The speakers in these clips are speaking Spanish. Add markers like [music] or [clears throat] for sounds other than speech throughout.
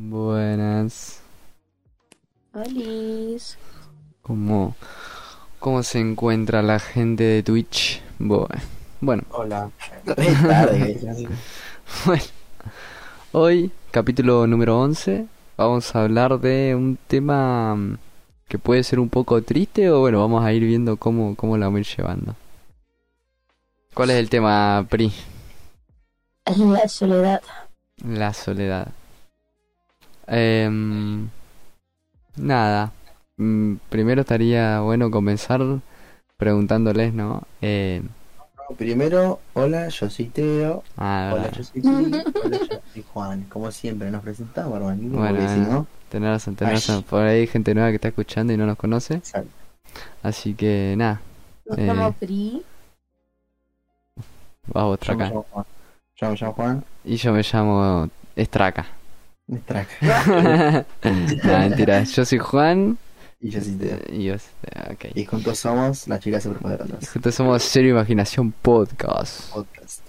Buenas. Olis. ¿Cómo, ¿Cómo se encuentra la gente de Twitch? Bu- Bueno, Hola. [laughs] Tarde, bueno. Hoy, capítulo número 11, vamos a hablar de un tema que puede ser un poco triste o bueno, vamos a ir viendo cómo, cómo la vamos a ir llevando. ¿Cuál es el tema, Pri? La soledad. La soledad. Em, nada. Mm, Primero estaría bueno comenzar preguntándoles, ¿no? Eh, No, Primero, hola, yo soy Teo. ah, Hola, yo soy. Hola, yo soy Juan. Como siempre, nos presentamos, hermanito. Bueno, no, Tenés razón, tenés razón. Por ahí hay gente nueva que está escuchando y no nos conoce. exacto. Así que nada, Nos Eh. llamo Pri. vas vos, Yo me Traca. llamo Juan. Yo me llamo Juan. Y yo me llamo Estraca. Traca. [laughs] no, mentira. Yo soy Juan Y yo soy Teo. y yo, eh, ok. Y juntos somos las chicas superpoderosas. Juntos somos Serio Imaginación Podcast. Podcast.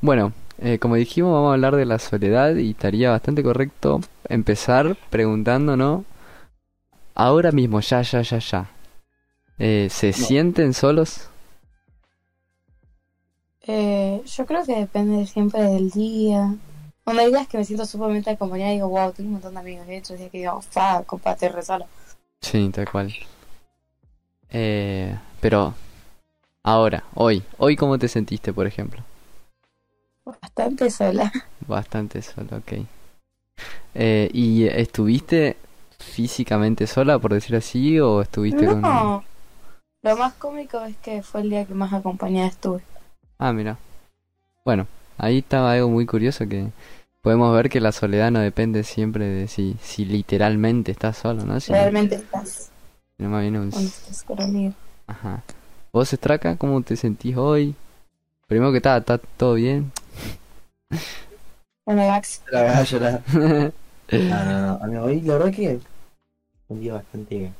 Bueno, eh, como dijimos, vamos a hablar de la soledad y estaría bastante correcto empezar preguntándonos ahora mismo, ya, ya, ya, ya. Eh, ¿Se No. sienten solos? Eh, yo creo que depende siempre del día. Cuando hay días que me siento sumamente acompañada y digo, wow, tengo un montón de amigos. Y otros días que digo, fa, compa, estoy re sola. Sí, tal cual. Eh, pero ahora, hoy, hoy cómo te sentiste, por ejemplo? Bastante sola. Bastante solo, ok. Eh, ¿y estuviste físicamente sola, por decir así, o estuviste con... No. Lo más cómico es que fue el día que más acompañada estuve. Ah, mira. Bueno, ahí estaba algo muy curioso que podemos ver que la soledad no depende siempre de si, si literalmente estás solo, ¿no? Sino, Realmente estás sino más bien un... Ajá. ¿Vos, Straca, cómo te sentís hoy? Primero que está, ¿está todo bien? Bueno, Max, La verdad, llorar. No, no, no. A mí hoy, la verdad que un día bastante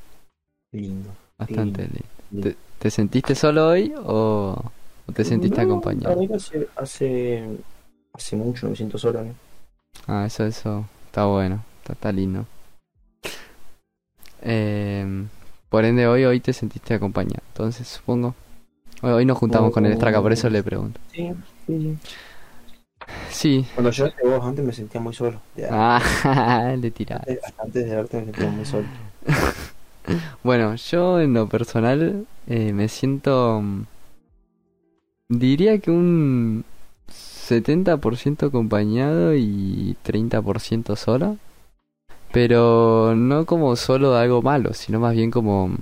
lindo. Bastante lindo. lindo. ¿Te, te sentiste solo hoy o te sentiste No, acompañado? hace, hace, hace mucho no me siento solo, ¿no? Ah, eso, eso está bueno, está, está lindo. Eh, por ende, hoy, hoy te sentiste acompañado. Entonces, supongo. Hoy, hoy nos juntamos con el Straca, por eso le pregunto. Sí, sí, sí. Sí. Cuando yo de vos antes me sentía muy solo. Ah, [laughs] le tiraba. antes, antes de verte me sentía muy solo. [laughs] Bueno, yo en lo personal eh, me siento. Diría que un 70% acompañado y 30% solo. Pero no como solo de algo malo, sino más bien como.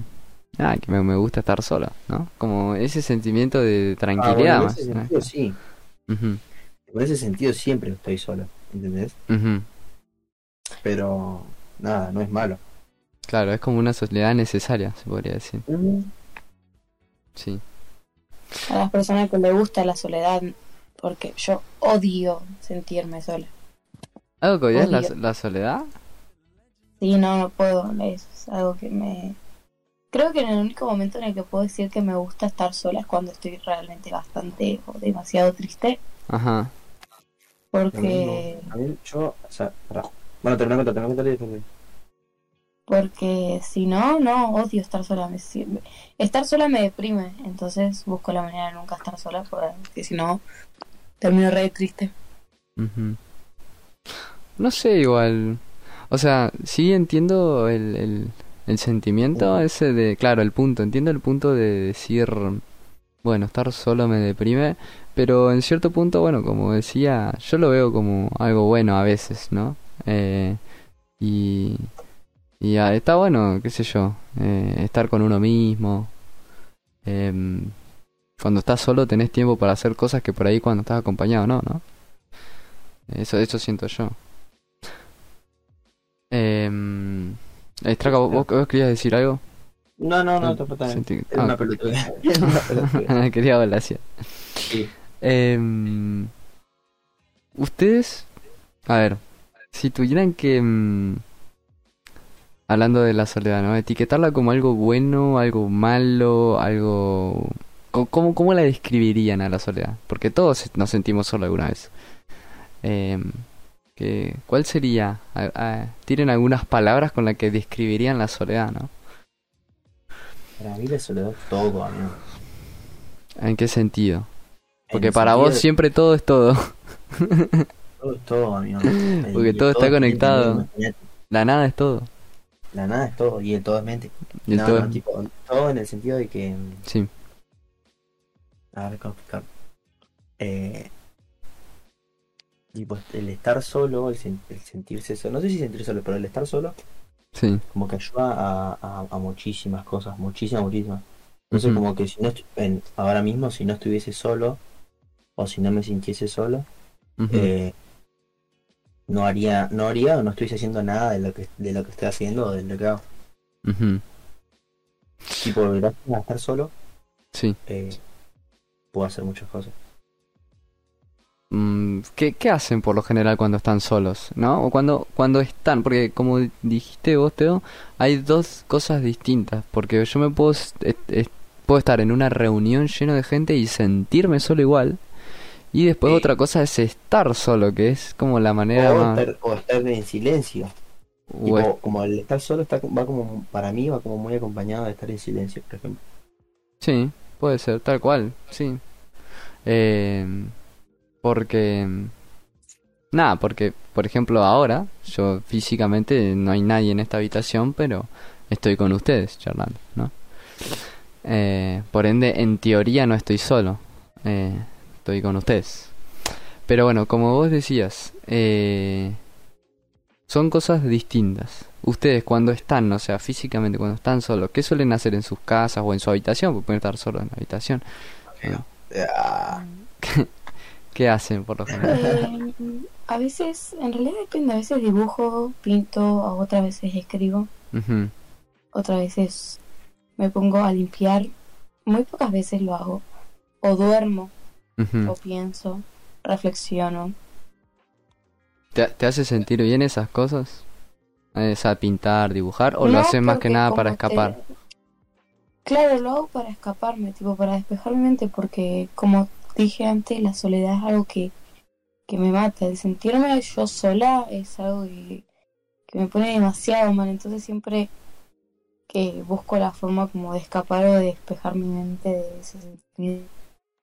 Ah, que me, me gusta estar solo, ¿no? Como ese sentimiento de Ah, tranquilidad bueno, en más. ese ¿no? sentido sí. En ese sentido siempre estoy solo, ¿entendés? Pero nada, no es malo. Claro, es como una soledad necesaria, se podría decir. Sí. A las personas que les gusta la soledad, porque yo odio sentirme sola. ¿Algo que odias la, soledad? Sí, no, no puedo. Es algo que me... Creo que en el único momento en el que puedo decir que me gusta estar sola es cuando estoy realmente bastante o demasiado triste. Ajá. Porque, A mí, yo, o sea, pará. Bueno, termina contar, termina. Porque si no, no, odio estar sola. Me, si- estar sola me deprime. Entonces busco la manera de nunca estar sola porque si no, termino re triste. No sé, igual. O sea, sí entiendo el, el, el sentimiento ese de. Claro, el punto. Entiendo el punto de decir. Bueno, estar solo me deprime. Pero en cierto punto, bueno, como decía, yo lo veo como algo bueno a veces, ¿no? Eh, y. Y ah, está bueno, qué sé yo. eh, estar con uno mismo. Em, cuando estás solo tenés tiempo para hacer cosas que por ahí cuando estás acompañado no, ¿no? Eso, eso siento yo. Eh, Estraca, ¿vos, querías decir algo? No, no, no, bien. Sentí- Era ah, [laughs] una pelotuda. Una pelotuda. Quería hablar así. Sí. Em, Ustedes, a ver, si tuvieran que, mm, hablando de la soledad, ¿no? Etiquetarla como algo bueno, algo malo, algo... ¿Cómo, cómo la describirían a la soledad? Porque todos nos sentimos solos alguna vez. Que, ¿cuál sería? A- a- tienen algunas palabras con las que describirían la soledad, ¿no? Para mí la soledad es todo, amigo. ¿En qué sentido? En Porque para sentido vos de- siempre todo es todo. Todo es todo, amigo. [laughs] Porque todo está conectado. La nada es todo. La nada es todo y el todo es mente. Y el no, todo no, es- tipo, todo en el sentido de que. Sí. A ver, ¿cómo explicar? Eh, tipo, el estar solo, el, sen- el sentirse solo, no sé si sentirse solo, pero el estar solo, Sí. como que ayuda a, a, a muchísimas cosas, muchísimas, muchísimas. Entonces, Ujú. como que si no, en, ahora mismo, si no estuviese solo, o si no me sintiese solo, eh, no haría, no haría o no estuviese haciendo nada de lo que, de lo que estoy haciendo o de lo que hago. Ujú. Tipo, gracias a estar solo, Sí. eh, puedo hacer muchas cosas. Mm, ¿qué, qué hacen por lo general cuando están solos? ¿No? O cuando, cuando están, porque como dijiste vos, Teo, hay dos cosas distintas. Porque yo me puedo, puedo estar en una reunión lleno de gente y sentirme solo igual. Y después Sí. otra cosa es estar solo, que es como la manera O más... estar, o estar en silencio. o Tipo, es- como el estar solo está, va como, para mí va como muy acompañado de estar en silencio, por ejemplo. Sí, puede ser, tal cual, sí. Eh, porque... Nada, porque, por ejemplo, ahora, yo físicamente no hay nadie en esta habitación, pero estoy con ustedes charlando, ¿no? Eh, por ende, en teoría no estoy solo, eh, estoy con ustedes. Pero bueno, como vos decías, eh, son cosas distintas. Ustedes cuando están, o sea, físicamente cuando están solos, ¿qué suelen hacer en sus casas o en su habitación? Porque pueden estar solos en la habitación. ¿no? [laughs] ¿Qué hacen por lo general? Eh, a veces, en realidad depende, a veces dibujo, pinto, a otras veces escribo, otras veces me pongo a limpiar, muy pocas veces lo hago, o duermo, ujú. o pienso, reflexiono. ¿Te, te hace sentir bien esas cosas? O sea, pintar, dibujar, o lo haces más que nada para te- escapar. Claro, lo hago para escaparme, tipo para despejar mi mente, porque como dije antes, la soledad es algo que, que me mata. El sentirme yo sola es algo que, que me pone demasiado mal, entonces siempre que busco la forma como de escapar o de despejar mi mente de ese sentido.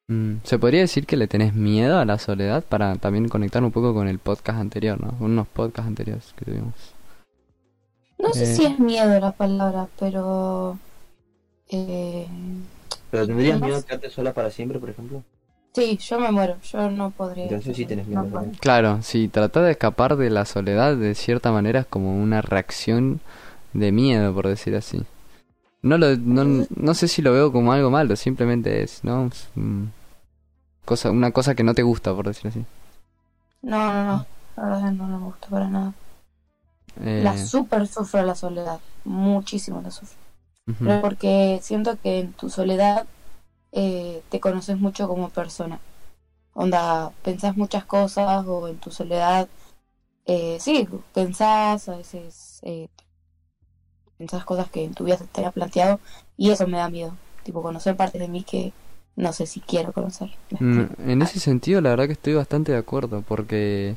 Mm, ¿Se podría decir que le tenés miedo a la soledad para también conectar un poco con el podcast anterior, ¿no? Unos podcasts anteriores que tuvimos. No sé Eh. si es miedo la palabra, pero... Eh, Pero tendrías miedo a quedarte sola para siempre, por ejemplo. sí, yo me muero, yo no podría. Entonces sí tenés miedo no. Claro, sí, tratar de escapar de la soledad de cierta manera es como una reacción de miedo, por decir así. No lo, no, no sé si lo veo como algo malo, simplemente es, ¿no? Cosa, una cosa que no te gusta, por decir así. No, no, no, la verdad no me gusta para nada. Eh, La super sufro la soledad, muchísimo la sufro. Pero porque siento que en tu soledad eh, te conoces mucho como persona. Onda, pensás muchas cosas o en tu soledad, eh, sí, pensás, a veces pensás cosas que en tu vida se te había planteado y eso me da miedo. Tipo, conocer partes de mí que no sé si quiero conocer. ¿Me Mm? En ese sentido, la verdad que estoy bastante de acuerdo, porque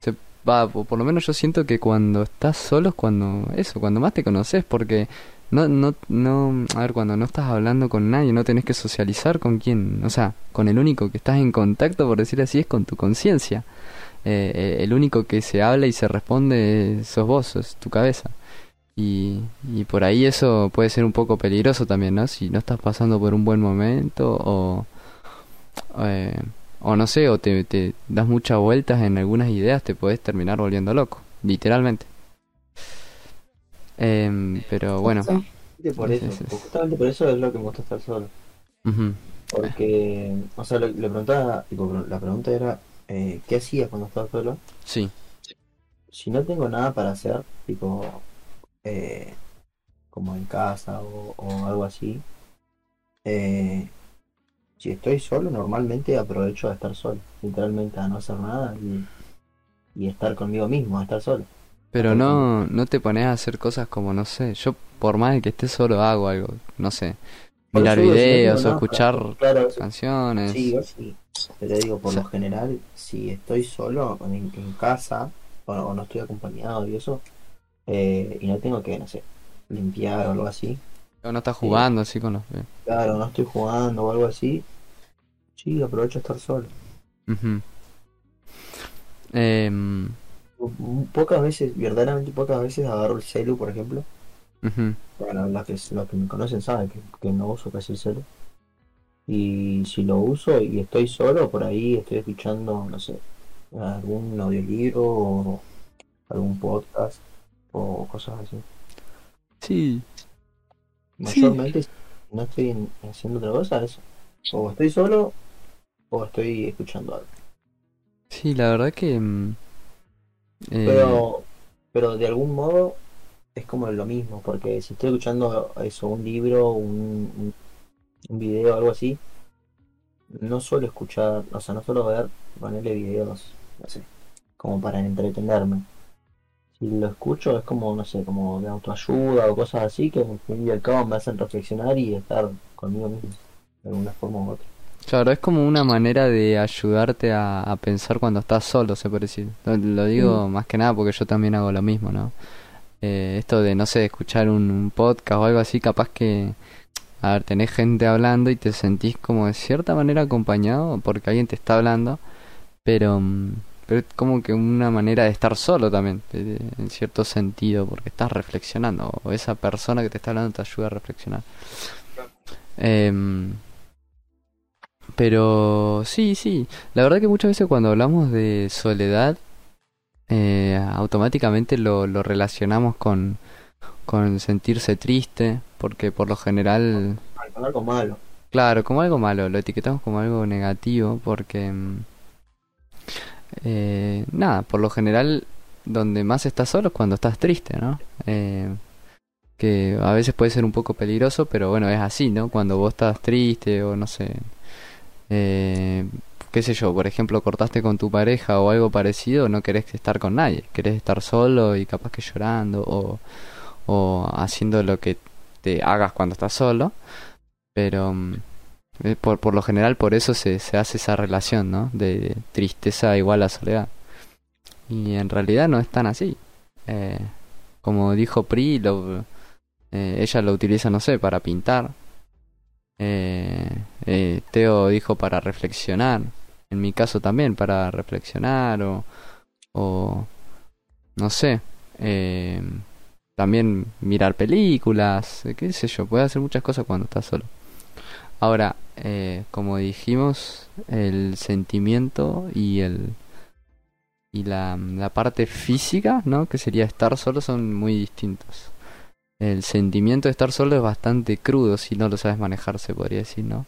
se va, por lo menos yo siento que cuando estás solo es cuando eso, cuando más te conoces, porque no, no, no, a ver, cuando no estás hablando con nadie, no tenés que socializar con quién, o sea, con el único que estás en contacto, por decir así, es con tu conciencia. Eh, eh, el único que se habla y se responde sos vos, sos tu cabeza. Y, y por ahí eso puede ser un poco peligroso también, ¿no? Si no estás pasando por un buen momento o, eh, o no sé, o te, te das muchas vueltas en algunas ideas, te puedes terminar volviendo loco, literalmente. Em, pero bueno, por Sí, eso, justamente por eso es lo que me gusta estar solo. Porque, o sea, lo- le preguntaba, tipo, la pregunta era, eh, ¿qué hacías cuando estabas solo? sí, Si no tengo nada para hacer, tipo, eh, como en casa o, o algo así, eh, si estoy solo, normalmente aprovecho a estar solo, literalmente a no hacer nada y, y estar conmigo mismo, a estar solo. pero no, no te pones a hacer cosas como, no sé, yo por más de que esté solo hago algo, no sé, mirar eso no videos o escuchar claro, canciones. Sí, sí. Pero digo, por O sea- lo general, si estoy solo en, en casa o, o no estoy acompañado y eso, eh, y no tengo que, no sé, limpiar o algo así, O no estás jugando así con los... claro, no estoy jugando o algo así, sí, aprovecho estar solo. Em, Pocas veces, verdaderamente pocas veces agarro el celu, por ejemplo. ujú. Bueno, los que, los que me conocen saben que, que no uso casi el celu. Y si lo uso y estoy solo, por ahí estoy escuchando, no sé, algún audiolibro o algún podcast o cosas así. Sí, Mayormente, si no estoy en- haciendo otra cosa, eso. O estoy solo o estoy escuchando algo. sí, la verdad que... mm, eh, Pero, pero de algún modo es como lo mismo, porque si estoy escuchando eso, un libro, un, un, un video, algo así, no suelo escuchar, o sea, no suelo ver, ponerle videos, no sé, como para entretenerme. Si lo escucho es como, no sé, como de autoayuda o cosas así que al fin y al cabo me hacen reflexionar y estar conmigo mismo, de alguna forma u otra. Claro, es como una manera de ayudarte a, a pensar cuando estás solo, se puede decir. Lo, lo digo más que nada porque yo también hago lo mismo, ¿no? Eh, esto de, no sé, escuchar un, un podcast o algo así, capaz que, a ver, tenés gente hablando y te sentís como de cierta manera acompañado porque alguien te está hablando, pero, mm, pero es como que una manera de estar solo también, de- de- en cierto sentido, porque estás reflexionando, o esa persona que te está hablando te ayuda a reflexionar. Em, pero sí, sí. La verdad que muchas veces cuando hablamos de soledad, eh, automáticamente lo, lo relacionamos con, con sentirse triste, porque por lo general, Con algo malo. claro, como algo malo, lo etiquetamos como algo negativo, porque mm, eh, nada, por lo general donde más estás solo es cuando estás triste, ¿no? Eh, que a veces puede ser un poco peligroso, pero bueno, es así, ¿no? Cuando vos estás triste o no sé, eh, qué sé yo, por ejemplo, cortaste con tu pareja o algo parecido, no querés estar con nadie, querés estar solo y capaz que llorando o, o haciendo lo que te hagas cuando estás solo, pero mm, por, por lo general por eso se, se hace esa relación, ¿no? De tristeza igual a soledad. Y en realidad no es tan así. Eh, como dijo Pri, lo, eh, ella lo utiliza, no sé, para pintar. Eh, eh, Teo dijo para reflexionar. En mi caso también, para reflexionar o, o no sé, eh, también mirar películas, eh, qué sé yo, puede hacer muchas cosas cuando estás solo. Ahora, eh, como dijimos, el sentimiento y el y la, parte física, ¿no? Que sería estar solo, son muy distintos. El sentimiento de estar solo es bastante crudo si no lo sabes manejar, se podría decir, ¿no?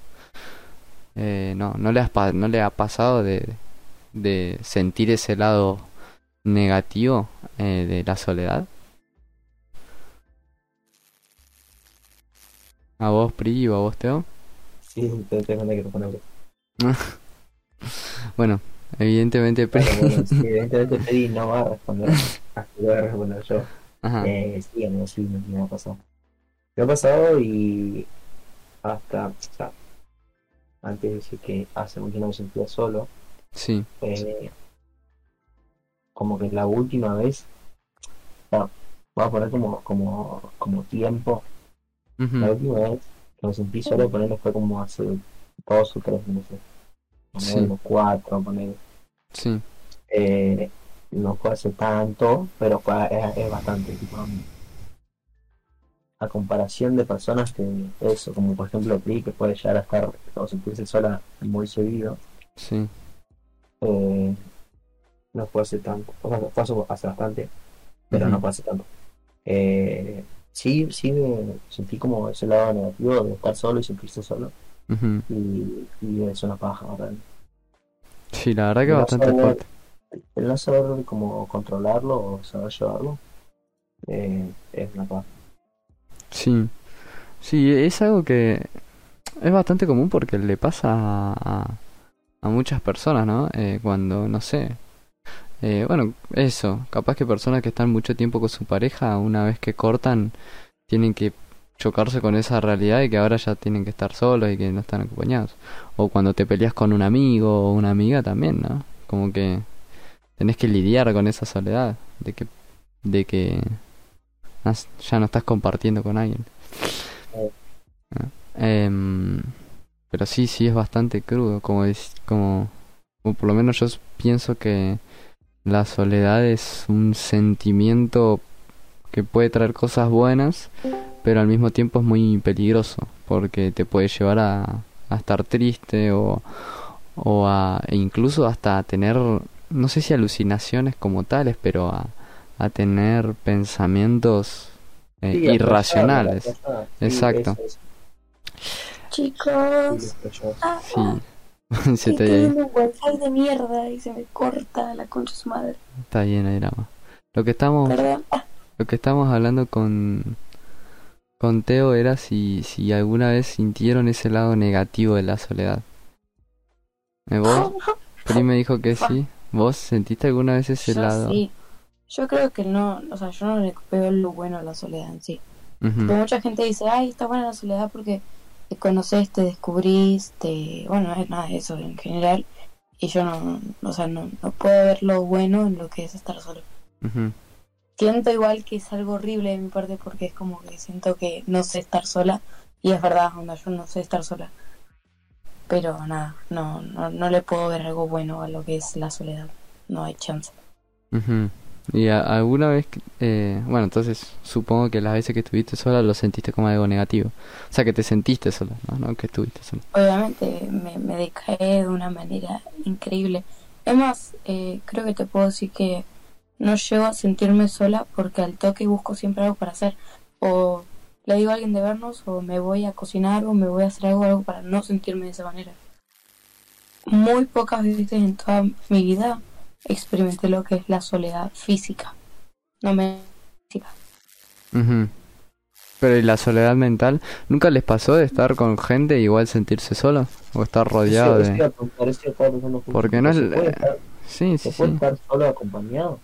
Eh, no, no le, no le ha pasado de, de sentir ese lado negativo eh, de la soledad. ¿A vos, Pri, o a vos, Teo? Sí, te tengo que responder. [laughs] Bueno, evidentemente. Pero bueno, sí, [laughs] evidentemente Freddy no va a responder. Así que voy a responder yo. Ajá. Eh, sí, amigo, sí, me, ha pasado. Me ha pasado y hasta, o sea, antes de decir que hace mucho no me sentía solo, Sí. eh, como que la última vez, no, voy a poner como, como, como tiempo, la última vez me sentí solo, ponerle fue como hace dos o tres meses, Sí. cuatro, ponerle, Sí. eh, no fue hace tanto, pero fue, es, es bastante, tipo, a comparación de personas que eso, como por ejemplo Pri, que puede llegar a estar o sentirse sola muy seguido, Sí. eh, no fue hace tanto, o sea, fue hace, bastante, pero no fue hace tanto. Eh, sí, sí me sentí como ese lado negativo de estar solo y sentirse solo, y, y es una paja, ¿verdad? Sí, la verdad que No bastante saber- fuerte. El no saber cómo controlarlo o saber llevarlo, eh, es una paja. Sí. Sí, es algo que es bastante común porque le pasa a, a, a muchas personas, ¿no? Eh, cuando, no sé. Eh, bueno, eso. Capaz que personas que están mucho tiempo con su pareja, una vez que cortan, tienen que chocarse con esa realidad y que ahora ya tienen que estar solos y que no están acompañados. O cuando te peleas con un amigo o una amiga también, ¿no? Como que tenés que lidiar con esa soledad de que de que ya no estás compartiendo con alguien. ¿no? Em, pero sí, sí es bastante crudo, como es, como por lo menos yo pienso que la soledad es un sentimiento que puede traer cosas buenas, pero al mismo tiempo es muy peligroso, porque te puede llevar a, a estar triste o, o a, e incluso hasta a tener, no sé si alucinaciones como tales, pero a, a tener pensamientos eh, Sí, irracionales. Sí, Exacto. Chicos, ah, Sí, se te teniendo un wifi de mierda y se me corta la concha de su madre. está bien ahí drama. Lo que estamos Perdón. Ah, Lo que estábamos hablando con, con Teo era si, si alguna vez sintieron ese lado negativo de la soledad. ¿Eh, ¿Vos? [laughs] Pri me dijo que sí. ¿Vos sentiste alguna vez ese Yo lado? sí. Yo creo que no, o sea, yo no le veo lo bueno a la soledad en sí. Pero mucha gente dice, ay, está buena la soledad porque conoces, te descubrís, te... Bueno, no es nada de eso en general. Y yo no, o sea, no, no puedo ver lo bueno en lo que es estar solo. ujú, Siento igual que es algo horrible de mi parte porque es como que siento que no sé estar sola. Y es verdad, onda, yo no sé estar sola. Pero nada, no, no, no le puedo ver algo bueno a lo que es la soledad. No hay chance. ujú. ¿Y alguna vez, eh, bueno, entonces supongo que las veces que estuviste sola lo sentiste como algo negativo? O sea, que te sentiste sola, ¿no? No que estuviste sola. Obviamente me, me decae de una manera increíble. Es más, eh, creo que te puedo decir que no llego a sentirme sola porque al toque busco siempre algo para hacer. O le digo a alguien de vernos, o me voy a cocinar, o me voy a hacer algo, algo para no sentirme de esa manera. Muy pocas veces en toda mi vida experimenté lo que es la soledad física. No me... física. Ujú. Pero ¿y la soledad mental? ¿Nunca les pasó de estar con gente y igual sentirse solo? ¿O estar rodeado iba de...? Porque no es... ¿Se puede estar, Sí, sí, puede sí, estar solo acompañado?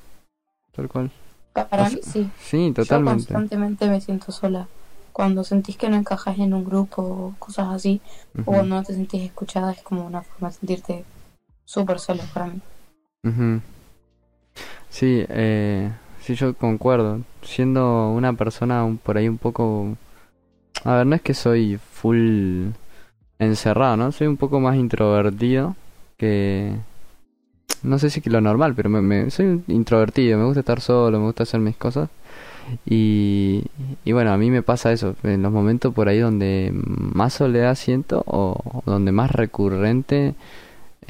tal cual. Para O mí sí. Sí, Yo totalmente. constantemente me siento sola. Cuando sentís que no encajas en un grupo o cosas así, o no te sentís escuchada, es como una forma de sentirte súper sola para mí. Ujú. Sí, eh, sí, yo concuerdo. Siendo una persona por ahí un poco... A ver, no es que soy full encerrado, ¿no? Soy un poco más introvertido que... No sé si que lo normal, pero me, me- soy introvertido, me gusta estar solo, me gusta hacer mis cosas. Y, y bueno, a mí me pasa eso, en los momentos por ahí donde más soledad siento o donde más recurrente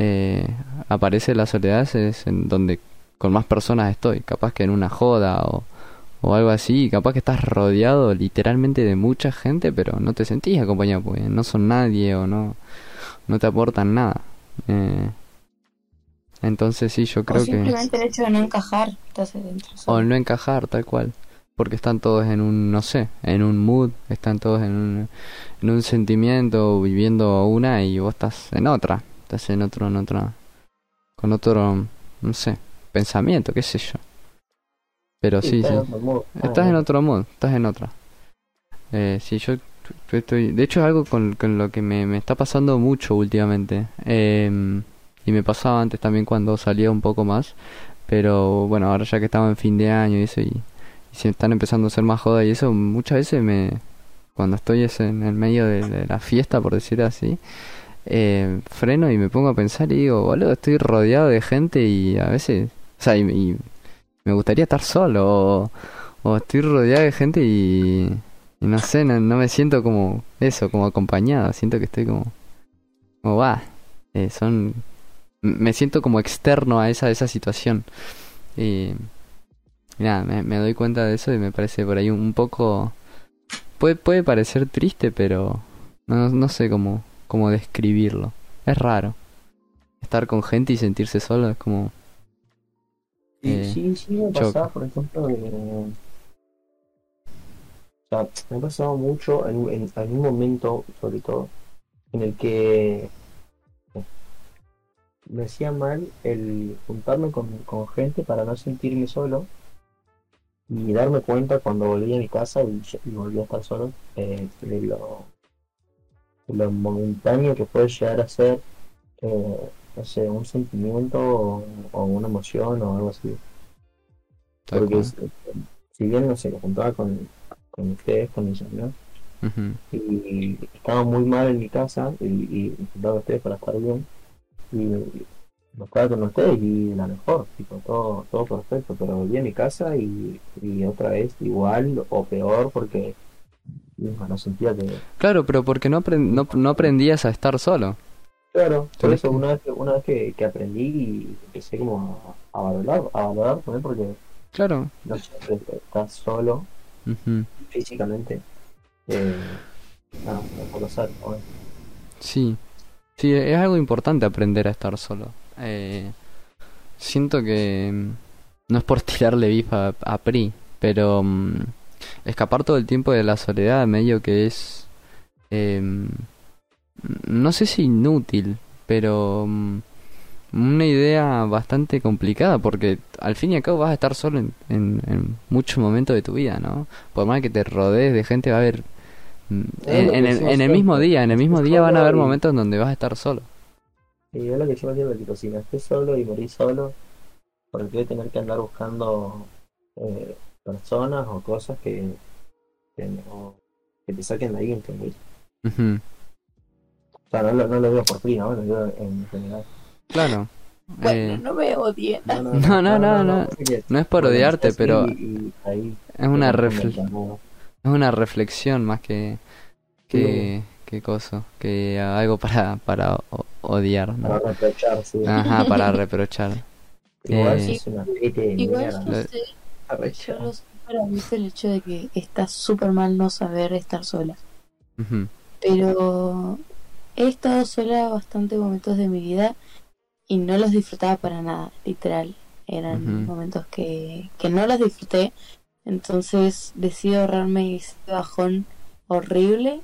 eh, aparece la soledad es en donde con más personas estoy, capaz que en una joda o, o algo así, capaz que estás rodeado literalmente de mucha gente, pero no te sentís acompañado porque no son nadie o no, no te aportan nada. Eh, entonces sí, yo O creo que... simplemente el hecho de no encajar te hace dentro O no encajar, tal cual. Porque están todos en un, no sé, en un mood, están todos en un, en un sentimiento, viviendo una y vos estás en otra. Estás en otro, en otra, con otro, no sé, pensamiento, qué sé yo. Pero sí, sí. Ah, Estás en otro mood, estás en otra. Eh, sí, yo estoy... De hecho es algo con, con lo que me, me está pasando mucho últimamente. Em, y me pasaba antes también cuando salía un poco más. Pero bueno, ahora ya que estamos en fin de año y eso y, y se están empezando a hacer más jodas y eso, muchas veces me... Cuando estoy ese- en el medio de, de la fiesta, por decir así, eh, freno y me pongo a pensar y digo, boludo, estoy rodeado de gente y a veces... O sea, y, y me gustaría estar solo o, estoy rodeado de gente y, no sé, no, me siento como eso, como acompañado, siento que estoy como, como va, eh, son, me siento como externo a esa, esa situación y, y nada, me, me doy cuenta de eso y me parece por ahí un, un poco, puede, puede parecer triste, pero no, no sé cómo, cómo describirlo, es raro, estar con gente y sentirse solo es como, Sí, eh, sí, sí me choca. pasaba, por ejemplo, de... O sea, me ha pasado mucho en, un- en, en un momento, sobre todo, en el que me hacía mal el juntarme con, con gente para no sentirme solo. y darme cuenta cuando volví a mi casa y, y volví a estar solo eh, de lo, lo momentáneo que puede llegar a ser eh, no sé, un sentimiento o, o una emoción o algo así. Porque es- si bien no sé, lo juntaba con, con ustedes, con amigos, Ujú. y estaba muy mal en mi casa y, juntaba con ustedes para estar bien y me estaba con ustedes y la mejor, tipo, todo, todo perfecto, pero volví a mi casa y, y otra vez igual o peor porque mismo, no sentía que Claro, pero porque no, no, no aprendías a estar solo. claro, por eso que- una vez que, una vez que, que aprendí y empecé como a, valorar, a valorar también porque Claro. no siempre estás solo físicamente eh, no. Sí, sí, es algo importante aprender a estar solo. Eh, siento que mm, no es por [laughs] tirarle bifa a, a Pri, pero mm, escapar todo el tiempo de la soledad medio que es, em, no sé si inútil, pero mm, una idea bastante complicada porque al fin y al cabo vas a estar solo en, en, en muchos momentos de tu vida, ¿no? Por más que te rodees de gente va a haber... mm, En, en el, en el mismo día, en el mismo día van a haber momentos donde vas a estar solo. Y es lo que yo me digo, tipo, si me solo y morí solo, ¿por qué tener que andar buscando eh, personas o cosas que, que, no, que te saquen de ahí, ¿entendés? Ujú, O sea, no, lo- no lo digo por ti, ¿no? Lo digo en general. Claro. Bueno, Eh, no me odien. [laughs] No, no, no, no. porque- no es por odiarte, pero así y ahí es una, refle- ¿no? es una reflexión más que, que, que cosa, que algo para, para o- odiar, Para ¿no? reprochar, sí. Ajá, para [laughs] reprochar. Igual eh, si es una pete de Igual yo sé. Yo lo sé para mí es el hecho de que está súper mal no saber estar sola. Pero he estado sola bastantes momentos de mi vida y no los disfrutaba para nada, literal. Eran momentos que, que no los disfruté. Entonces decido ahorrarme ese bajón horrible.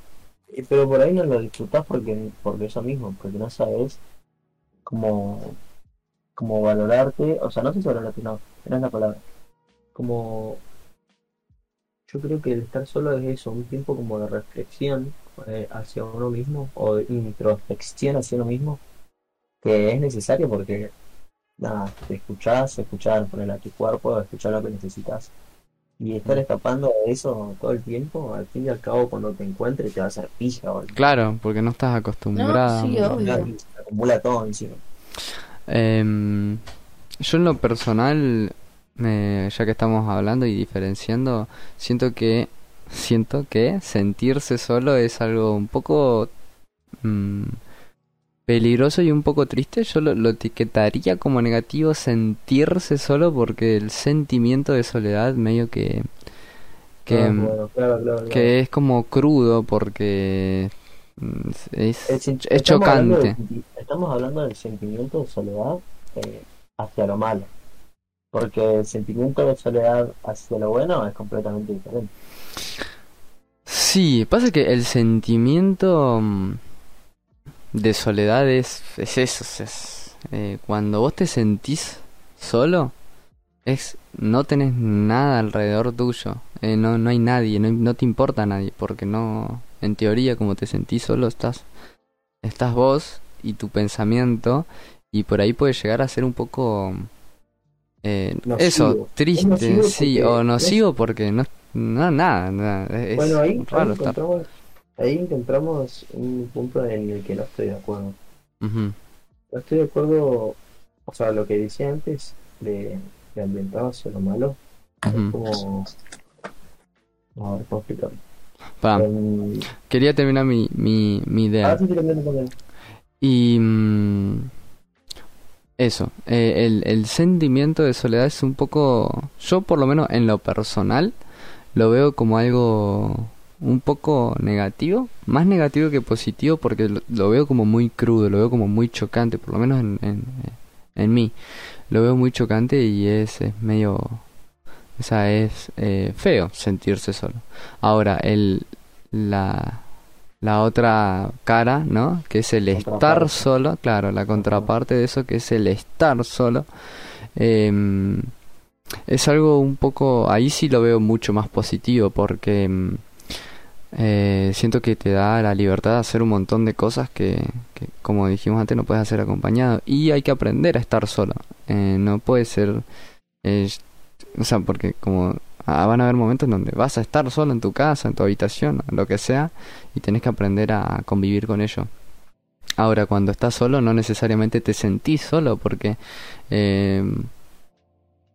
Y- Pero por ahí no lo disfrutás porque, porque eso mismo, porque no sabes cómo, cómo valorarte, o sea, no sé si valorarte, no, no es la palabra. Como, yo creo que el estar solo es eso, un tiempo como de reflexión eh, hacia uno mismo, o de introspección hacia uno mismo, que es necesario porque, nada, te escuchás, escuchar, poner a tu cuerpo, escuchar lo que necesitas. Y estar escapando de eso todo el tiempo, al fin y al cabo, cuando te encuentres, te va a hacer pija, boludo. Claro, porque no estás acostumbrada. sí, obvio. Acumula todo encima. Em, yo en lo personal, eh, ya que estamos hablando y diferenciando, siento que siento que sentirse solo es algo un poco mm, peligroso y un poco triste. Yo lo, lo etiquetaría como negativo sentirse solo porque el sentimiento de soledad medio que que, Ah, bueno, claro, claro, claro. que es como crudo porque mm, es, Es- es estamos hablando chocante. senti- estamos hablando del sentimiento de soledad eh, hacia lo malo. Porque el sentimiento de soledad hacia lo bueno es completamente diferente. Sí, pasa que el sentimiento mm, de soledad es, es eso, es- eh, cuando vos te sentís solo, es no tenés nada alrededor tuyo, eh, no, no hay nadie, no, no te importa nadie, porque no, en teoría como te sentís solo estás, estás vos y tu pensamiento, y por ahí puede llegar a ser un poco, eh, eso, triste, nocivo sí, o es- nocivo porque no, no nada, nada, es bueno, ahí, ahí estar. encontramos, ahí encontramos un punto en el que no estoy de acuerdo. No estoy de acuerdo, o sea, lo que decía antes de, de ambientado hacia lo malo, es Ujú. como... A ver, ¿cómo explicarlo? Em, quería terminar mi, mi, mi idea. ahora sí cambiando un poco. Y mm, eso, eh, el, el sentimiento de soledad es un poco, yo por lo menos en lo personal, lo veo como algo un poco negativo, más negativo que positivo porque lo, veo como muy crudo, lo veo como muy chocante, por lo menos en, en, en mí, lo veo muy chocante y es, es medio, o sea, es eh, feo sentirse solo. Ahora, el, la, la otra cara, ¿no? Que es el estar solo, claro, la contraparte de eso que es el estar solo. em, es algo un poco, ahí sí lo veo mucho más positivo porque mm, eh, siento que te da la libertad de hacer un montón de cosas que, que, como dijimos antes, no puedes hacer acompañado. Y hay que aprender a estar solo. Eh, no puede ser, eh, o sea, porque como ah, van a haber momentos en donde vas a estar solo en tu casa, en tu habitación, lo que sea, y tenés que aprender a convivir con ello. Ahora, cuando estás solo, no necesariamente te sentís solo, porque eh,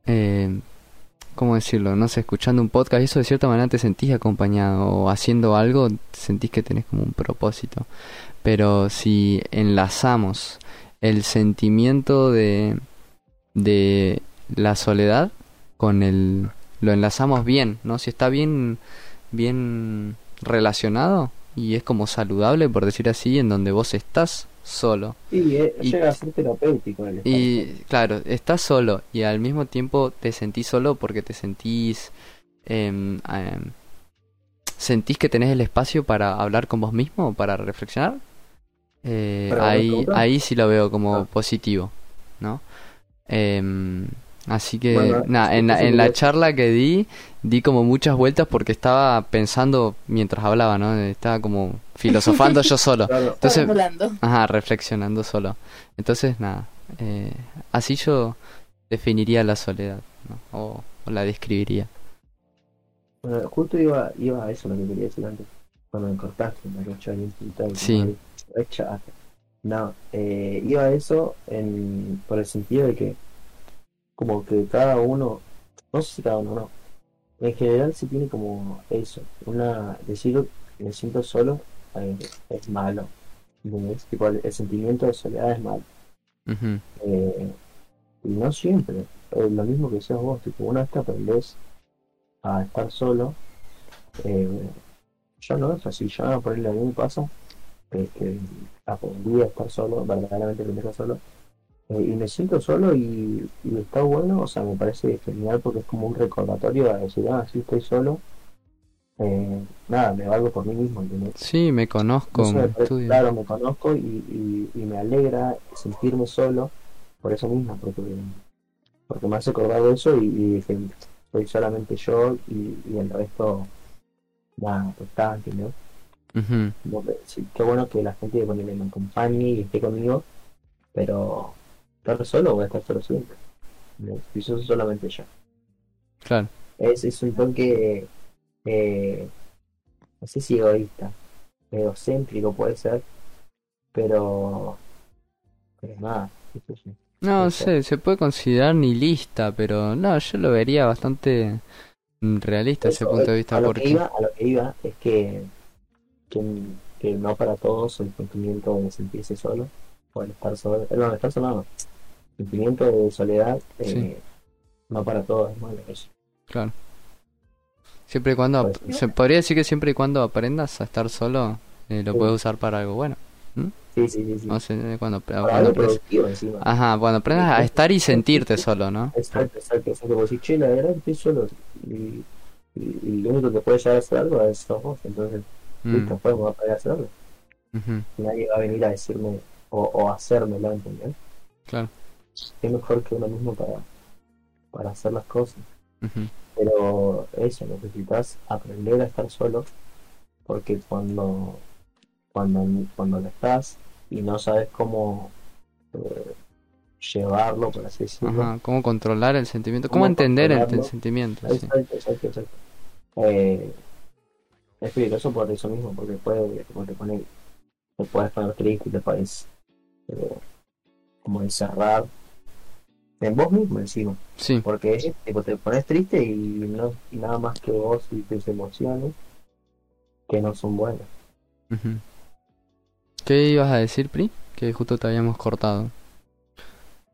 eh, ¿cómo decirlo? No sé, escuchando un podcast, eso de cierta manera te sentís acompañado o haciendo algo, sentís que tenés como un propósito. Pero si enlazamos el sentimiento de, de la soledad con el... lo enlazamos bien, ¿no? Si está bien, bien relacionado y es como saludable, por decir así, en donde vos estás solo. Sí, eh, Y- llega a ser terapéutico el Y claro, estás solo y al mismo tiempo te sentís solo porque te sentís... em, em, ¿Sentís que tenés el espacio para hablar con vos mismo, para reflexionar? Eh, ¿Para hablar ahí, ahí sí lo veo como Ah. positivo, ¿no? Así que, Bueno, nada, en en la charla que di, di como muchas vueltas porque estaba pensando mientras hablaba, ¿no? Estaba como filosofando yo [laughs] solo. Claro, Entonces, hablando. Ajá, reflexionando solo. Entonces, nada, eh, así yo definiría la soledad, ¿no? O, o la describiría. Bueno, justo iba, iba a eso lo que quería decir antes. Cuando me cortaste, me puntero, Sí. No, eh, iba a eso en, por el sentido de que, como que cada uno, no sé si cada uno no, en general se tiene como eso, una, decir me siento solo eh, es malo. ¿entendés? Tipo, el, el sentimiento de soledad es malo. Eh, y no siempre, lo mismo que decías vos, tipo, una vez que aprendés a estar solo, eh, yo no es así, yo por ejemplo a mí me pasa que aprendí a estar solo, verdaderamente aprendí a estar solo, eh, y me siento solo y, y está bueno, o sea, me parece genial porque es como un recordatorio a decir, ah, sí, estoy solo, eh, nada, me valgo por mí mismo, ¿entendés? Sí, me conozco, me parece- claro, me conozco y, y, y me alegra sentirme solo por eso mismo, porque, porque me hace acordar de eso y, y dije, soy solamente yo y, el resto, nada, pues está, que, sí, qué bueno que la gente me acompañe y esté conmigo, pero estar solo voy a estar solo siempre. soy solamente yo. Claro, Es, es un toque, eh, no sé si egoísta, egocéntrico puede ser, pero, pero nada, no sé, se puede considerar nihilista, pero no, yo lo vería bastante realista ese punto de eh, vista a lo que porque... iba, a lo que iba es que, que, que no para todos el sentimiento de sentirse solo, o el estar solo, no, el estar solo no, sentimiento de soledad, eh, Sí. no para todos. Claro. Siempre y cuando, Pues, se podría decir que siempre y cuando aprendas a estar solo, eh, lo Sí. puedes usar para algo bueno. Sí, sí, sí, sí. No sé, cuando, cuando algo aprendes- productivo encima. Ajá, cuando aprendas a estar y sentirte solo, ¿no? Exacto, exacto, exacto. Vos decís, che, la verdad estoy solo. Y, y, y lo único que puede llegar a hacer algo es vos. Entonces, Mm, listo, podemos poder hacerlo. ujú, Nadie va a venir a decirme o, o hacérmelo, ¿entendés? Claro. Es mejor que uno mismo para, para hacer las cosas. Pero eso, necesitas aprender a estar solo. Porque cuando, cuando, cuando lo estás y no sabes cómo eh, llevarlo, por así decirlo, Ajá, cómo controlar el sentimiento, cómo Cómo entender el, sentimiento, sí. Exacto, exacto, exacto. Eh, es peligroso por eso mismo, porque puede, como te pone, te puedes poner triste y te puedes eh, como encerrar en vos mismo encima, Sí, porque es, tipo, te pones triste y no y nada más que vos y tus emociones que no son buenas. ¿Qué ibas a decir, Pri? Que justo te habíamos cortado.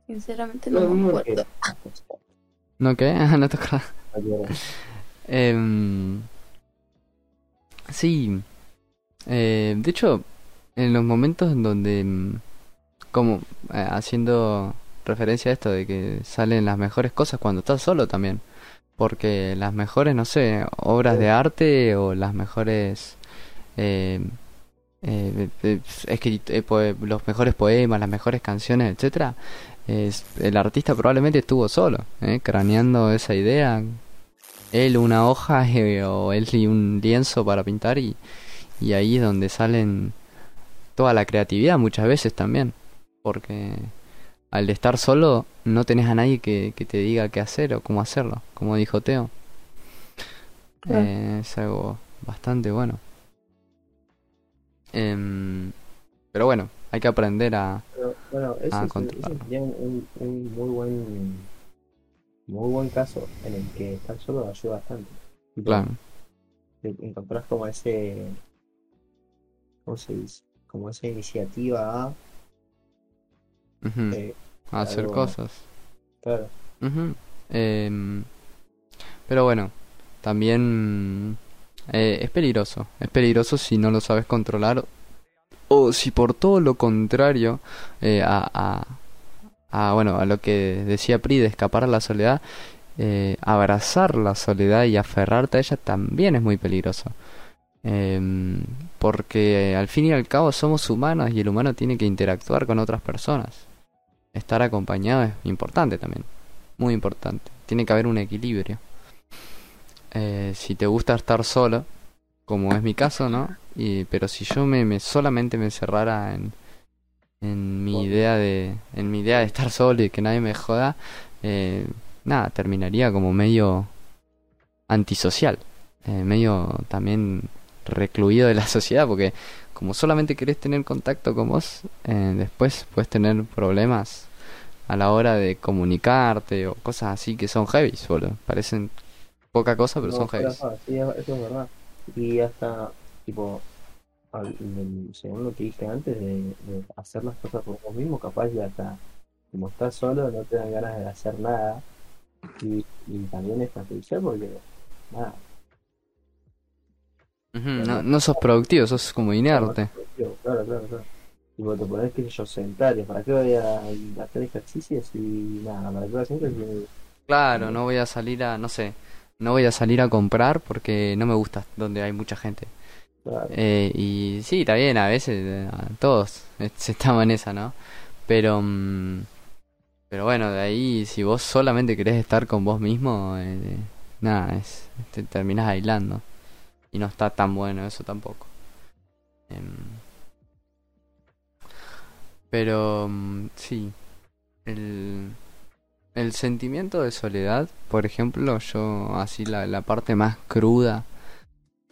Sinceramente Lo no me acuerdo. [laughs] ¿No qué? [laughs] Ah, no te acordás. Em, sí. Eh, de hecho, en los momentos en donde, mm, como eh, haciendo referencia a esto de que salen las mejores cosas cuando estás solo también. Porque las mejores, no sé, obras de arte o las mejores... eh, eh, eh, eh, los mejores poemas, las mejores canciones, etcétera, el artista probablemente estuvo solo, craneando esa idea. Él una hoja [laughs] o él un lienzo para pintar y, y ahí es donde salen toda la creatividad muchas veces también. Porque al estar solo no tenés a nadie que, que te diga qué hacer o cómo hacerlo, como dijo Teo. Claro. Eh, es algo bastante bueno. Em, pero bueno, hay que aprender a... Pero, bueno, ese, Ah, es- controlarlo. sería un, muy buen muy buen caso en el que estar solo ayuda bastante. Claro. te encontrás como ese ¿cómo se dice? como esa iniciativa a eh, a hacer algo- cosas. claro. Em, pero bueno, también eh, es peligroso. Es peligroso si no lo sabes controlar. O si por todo lo contrario, eh, a, a, a, bueno, a lo que decía Pri de escapar a la soledad, eh, abrazar la soledad y aferrarte a ella también es muy peligroso. Em, porque al fin y al cabo somos humanos y el humano tiene que interactuar con otras personas. Estar acompañado es importante también muy importante. Tiene que haber un equilibrio. Eh, si te gusta estar solo, como es mi caso, ¿no? Y, pero si yo me, me solamente me encerrara en, en mi idea de en mi idea de estar solo y que nadie me joda, eh, nada, terminaría como medio antisocial, eh, medio también recluido de la [laughs] sociedad, porque como solamente querés tener contacto con vos, eh, después puedes tener problemas a la hora de comunicarte o cosas así que son heavy, solo. Parecen poca cosa, pero No, son heavy. sí, eso es verdad. Y hasta, tipo, al- según lo que dije antes, de, de hacer las cosas por vos mismo, capaz ya hasta, como estás solo, no te dan ganas de hacer nada. Y, y también es perjudicial porque, nada, No, no sos productivo, sos como inerte. Claro, claro, claro. claro. Tipo, te pones, qué sé yo, sedentario. ¿Para qué voy a hacer ejercicios y nada? ¿Para qué voy a hacer ejercicios? Claro, no voy a salir a, no sé, no voy a salir a comprar porque no me gusta donde hay mucha gente. Claro. Eh, y sí, está bien, a veces, eh, a todos eh, [laughs] estamos en esa, ¿no? Pero, mm, pero bueno, de ahí, si vos solamente querés estar con vos mismo, eh, nada, es, te terminás aislando. Y no está tan bueno eso tampoco. Em, pero, mm, sí, el, el sentimiento de soledad, por ejemplo, yo así la, la parte más cruda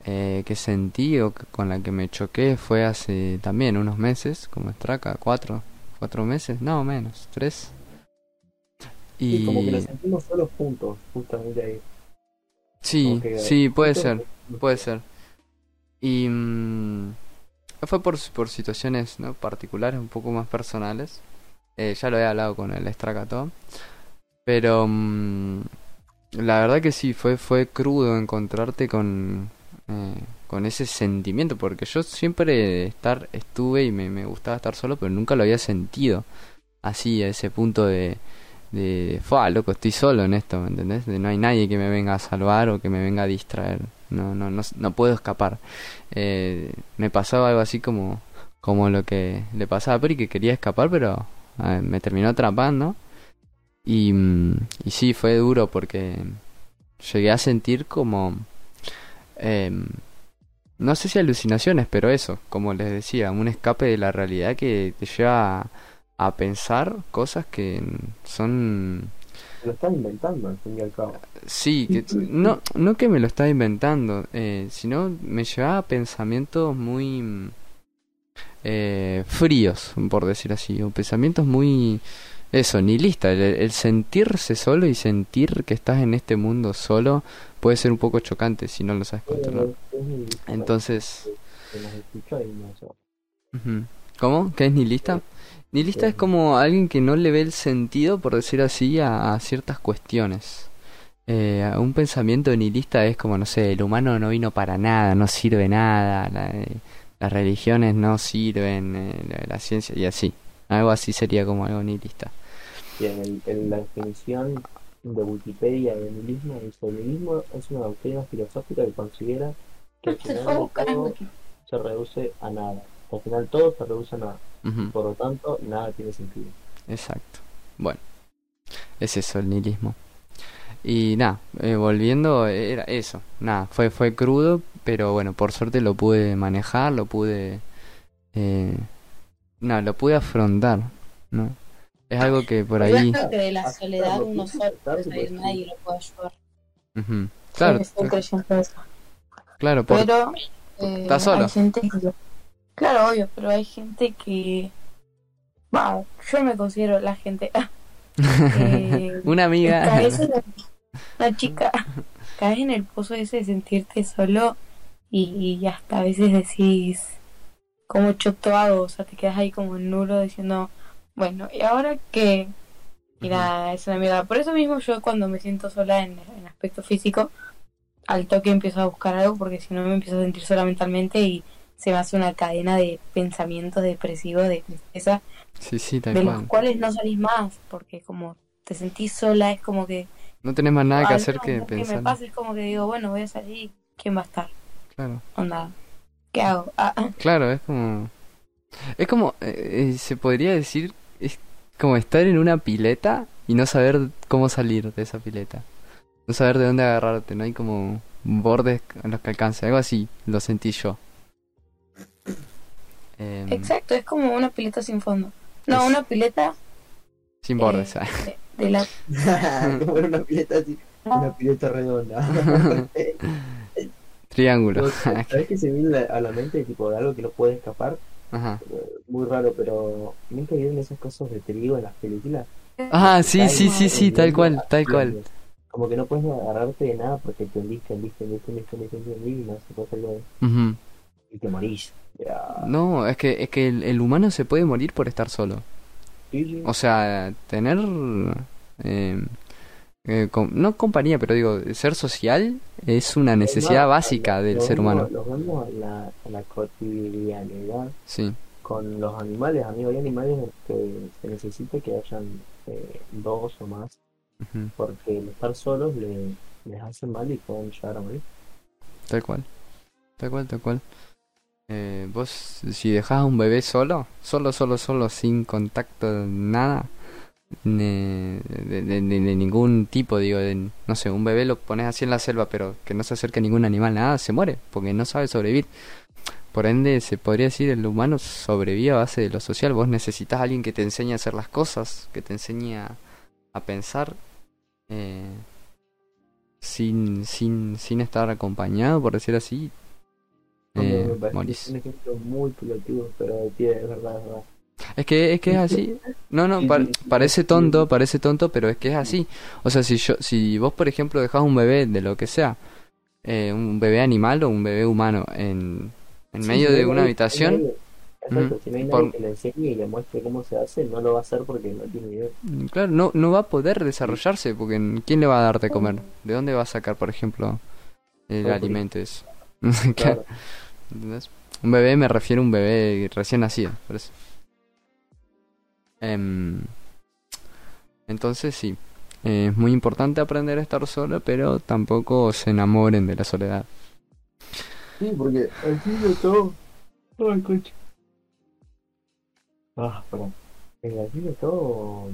eh, que sentí o que- con la que me choqué fue hace también unos meses, como estraca, cuatro, cuatro meses, no menos, tres. Y como que nos sentimos solos juntos, justamente ahí. sí, sí, puede ser, puede ser. Y mm, fue por, por situaciones ¿no? particulares, un poco más personales. Eh, ya lo he hablado con el Estracató. Pero mm, la verdad que sí, fue, fue crudo encontrarte con, eh, con ese sentimiento. Porque yo siempre estar, estuve y me, me gustaba estar solo, pero nunca lo había sentido así, a ese punto de, de, fue loco, estoy solo en esto, ¿me entendés? De no hay nadie que me venga a salvar o que me venga a distraer. No, no, no, no puedo escapar. Eh, me pasaba algo así como, como lo que le pasaba a Pri, que quería escapar, pero eh, me terminó atrapando. Y, mm, y sí, fue duro porque llegué a sentir como... em, no sé si alucinaciones, pero eso, como les decía, un escape de la realidad que te lleva a pensar cosas que son Lo están inventando, al fin y al cabo. Sí, que no, no que me lo estaba inventando, eh, sino me llevaba a pensamientos muy eh, fríos, por decir así, o pensamientos muy, eso, nihilistas. El, el sentirse solo y sentir que estás en este mundo solo puede ser un poco chocante si no lo sabes controlar. Entonces. ¿cómo? ¿Qué es nihilista? Nihilista es como alguien que no le ve el sentido, por decir así, a, a ciertas cuestiones. Eh, un pensamiento nihilista es como, no sé, el humano no vino para nada, no sirve nada, la- eh, las religiones no sirven, eh, la, la ciencia y así. Algo así sería como algo nihilista. Y en, el- en la definición de Wikipedia de nihilismo, dice: el nihilismo es una doctrina filosófica que considera que al Se final todo se reduce a nada. Al final todo se reduce a nada. Ujú, Por lo tanto, nada tiene sentido. Exacto. Bueno, es eso el nihilismo. Y nada, eh, volviendo, era eso. Nada, fue, fue crudo, pero bueno, por suerte lo pude manejar, lo pude... Eh, no, lo pude afrontar, ¿no? Es algo que por ahí... Yo creo que de la soledad uno solo puede salir, nadie lo puede ayudar. Claro, Yo estoy creyendo eso. claro, por... Pero eh, ¿Estás sola? hay gente que... Claro, obvio, pero hay gente que... Va, yo me considero la gente... [laughs] eh, Una amiga... Una chica, [laughs] caes en el pozo ese de sentirte solo y, y hasta a veces decís, ¿cómo choto hago? O sea, te quedas ahí como nulo diciendo, bueno, ¿y ahora qué? Y nada, es una mierda. Por eso mismo yo cuando me siento sola en, en aspecto físico, al toque empiezo a buscar algo porque si no me empiezo a sentir sola mentalmente y se me hace una cadena de pensamientos depresivos, de tristeza, Sí, sí, tal de los cual. cuales no salís más porque como te sentís sola es como que No tenés más nada que hacer que lo me pensar. pasa es como que digo, bueno, voy a salir, ¿quién va a estar? Claro. Onda, ¿qué hago? Ah, ah. Claro, es como... Es como, eh, eh, se podría decir, es como estar en una pileta y no saber cómo salir de esa pileta. No saber de dónde agarrarte, no hay como bordes en los que alcance. Algo así, lo sentí yo. Em, Exacto, es como una pileta sin fondo. No, Es- una pileta Sin eh, bordes. ah. de, de la... Como era una pileta así, una pileta redonda. Triángulo. ¿Sabes qué se viene a la mente? Tipo, de algo que no puede escapar. Ajá. Eh, Muy raro, pero nunca vieron esas cosas de trigo en las películas. Ah, sí, sí, sí, sí, tal cual, tal cual. Como que no puedes agarrarte de nada porque te hundís, te hundís, te hundís, te hundís, te hundís, y no se puede salir. Y te morís. No, es que, es que el, el humano se puede morir por estar solo. Sí. O sea, tener... eh, eh, no compañía, pero digo, ser social es una necesidad básica del ser humano. Lo vemos en la, cotidianidad Sí, con los animales, amigos. Hay animales que se necesita que hayan eh, dos o más, porque el estar solos le, les hace mal y pueden llegar a morir. tal cual. Tal cual, tal cual. Eh, vos, si dejás a un bebé solo, solo, solo, solo, sin contacto, nada, de, de- de- de ningún tipo, digo, no sé, un bebé lo pones así en la selva, pero que no se acerque a ningún animal, nada, se muere, porque no sabe sobrevivir. Por ende, se podría decir el humano sobrevive a base de lo social. Vos necesitas a alguien que te enseñe a hacer las cosas, que te enseñe a, a pensar eh, sin, sin, sin estar acompañado, por decir así. Eh, me morís. un ejemplo muy pelotudo, pero tío, es verdad, es verdad. Es que, es que es así. No, no, sí, parece tonto, parece tonto, pero es que es así. O sea, si yo, si vos, por ejemplo, dejás un bebé de lo que sea, eh, un bebé animal o un bebé humano en, en Sí, medio si de una hay- habitación, Exacto, Ujú. si no hay Por- nadie que le enseñe y le muestre cómo se hace, no lo va a hacer porque no tiene idea. mm, claro, no, no va a poder desarrollarse, porque ¿quién le va a dar de comer? ¿De dónde va a sacar, por ejemplo, el alimento? [laughs] Claro. ¿Entendés? Un bebé me refiero a un bebé recién nacido, por eso. Em, entonces sí, es muy importante aprender a estar solo, pero tampoco se enamoren de la soledad. Sí, porque al fin de todo. Ay, coche. Ah, perdón. Al fin de todo.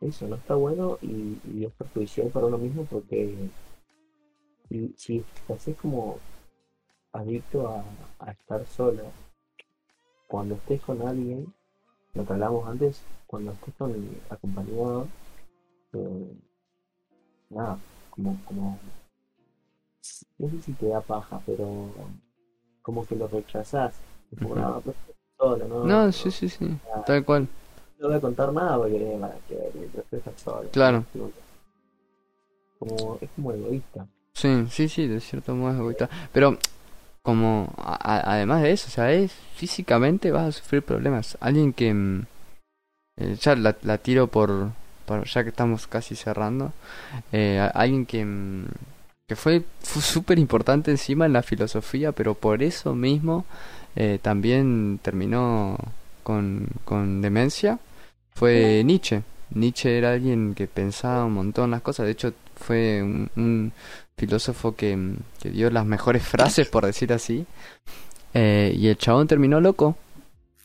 Eso no está bueno y, y es perjudicial para uno mismo porque. Si, si haces como adicto a, a estar solo, cuando estés con alguien, lo que hablamos antes, cuando estés con acompañado, eh, nada, como, como no sé si te da paja, pero como que lo rechazás. No, estoy solo, no, No, sí, sí, sí, nada, tal cual. no voy a contar nada porque para que estar solo. Claro. Como, es como egoísta. Sí, sí, sí, de cierto modo es egoísta. Pero como a- además de eso, o sea, es físicamente vas a sufrir problemas. Alguien que mm, eh, ya la, la tiro por, por ya que estamos casi cerrando, eh, alguien que mm, que fue fue súper importante encima en la filosofía, pero por eso mismo eh, también terminó con, con demencia, fue Nietzsche. Nietzsche era alguien que pensaba un montón las cosas, de hecho fue un, un filósofo que, que dio las mejores frases, por decir así, eh, y el chabón terminó loco,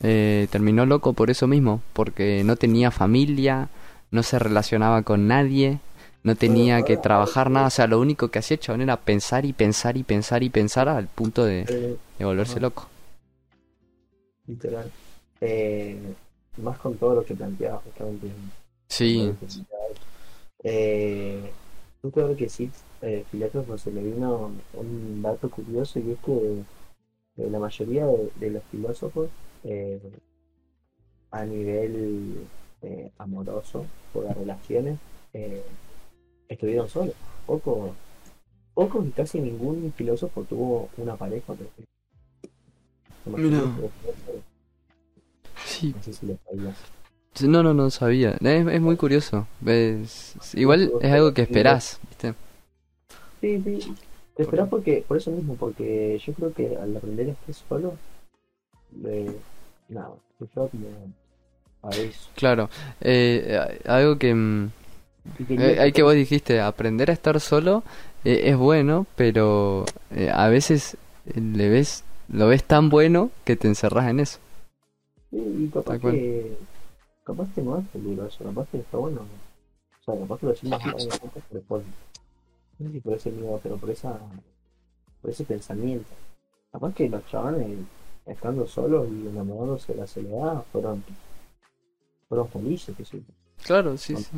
eh, terminó loco por eso mismo, porque no tenía familia, no se relacionaba con nadie, no tenía que trabajar nada, o sea, lo único que hacía el chabón era pensar y pensar y pensar y pensar al punto de, de volverse loco. literal. Eh, más con todo lo que planteaba justamente. Sí, yo creo que sí, eh, filósofo se le vino un dato curioso y es que eh, la mayoría de, de los filósofos eh, a nivel eh, amoroso o de relaciones estuvieron solos. Poco, pocos y casi ningún filósofo tuvo una pareja. Mira. sí. No sé si lo sabías. No, no, no sabía. Es, es muy curioso. Es, igual es algo que esperás. Sí, sí. Te esperás porque, por eso mismo, porque yo creo que al aprender a estar solo, eh, nada, como a eso. Claro. Eh, algo que... mm, Eh, hay que vos dijiste, aprender a estar solo eh, es bueno, pero eh, a veces eh, le ves, lo ves tan bueno que te encerras en eso. Sí, y capaz que, capaz que no es peligroso, capaz que está bueno. O sea, capaz que lo decimos no sé si por ese miedo, pero por esa, por ese pensamiento. Capaz que los chavales, estando solos y enamorándose de la soledad, fueron, fueron felices, que sí. Claro, sí, sí.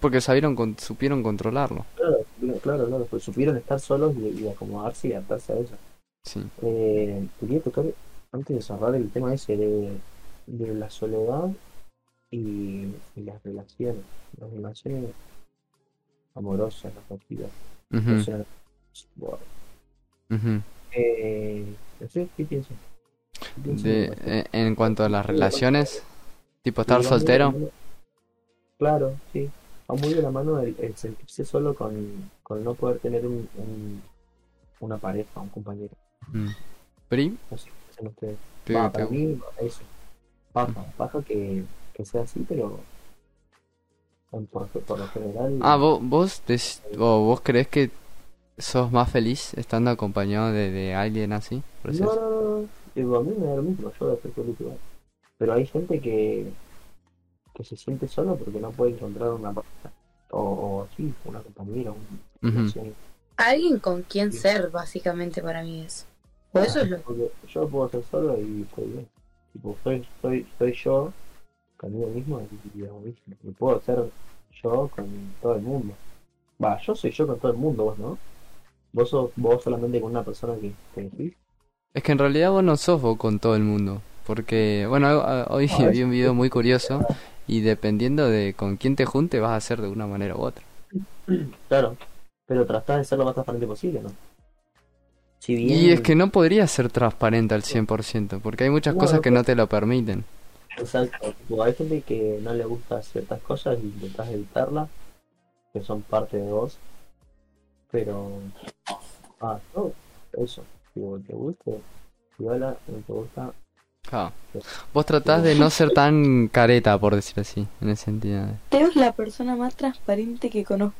Porque sabieron, con- supieron controlarlo. Claro, claro, claro, pues supieron estar solos y, y acomodarse y adaptarse a eso. Sí. Eh, quería tocar, antes de cerrar el tema ese de, de la soledad y, y las relaciones, las relaciones amorosas, afectivas. Ujú, O sea, bueno, ujú. eh, no sé, ¿qué piensas? Eh, en cuanto a las relaciones, tipo estar la soltero. mano- Claro, sí. Va muy de la mano el, el sentirse solo con, con no poder tener un, un- una pareja, un compañero. Mm. Pri, No sé, ¿qué piensan ustedes? Va, para mí, eso. Paja, paja que, que sea así, pero en- por, por lo general. Ah, vos, vos, dec- o vos crees que sos más feliz estando acompañado de, de alguien así, No, no, no, no. Digo, a mí me da lo mismo, yo lo acepto igual. Pero hay gente que, que se siente solo porque no puede encontrar una pareja. O, o sí, una compañera. Alguien con quien ser, básicamente, para mí es. O eso es lo yo puedo ser solo y estoy bien. Tipo, soy, soy, soy yo conmigo mismo y. Y puedo ser yo con todo el mundo. Va, yo soy yo con todo el mundo, vos no. Vos sos vos solamente con una persona que te elegís. Es que en realidad vos no sos vos con todo el mundo. Porque, bueno, hoy Ah, vi un video muy curioso y dependiendo de con quién te junte vas a ser de una manera u otra. [clears throat] Claro. Pero tratás de ser lo más transparente posible, ¿no? Si bien. Y es que no podría ser transparente al 100%, porque hay muchas No, cosas no que no te lo permiten. Exacto. Tipo, hay gente que no le gusta ciertas cosas y intentás evitarlas, que son parte de vos. Pero. Ah, no, eso. Digo, te gusta, igual no te gusta. Ja. Vos tratás de no ser tan careta, por decir así, en ese sentido. Teo es la persona más transparente que conozco.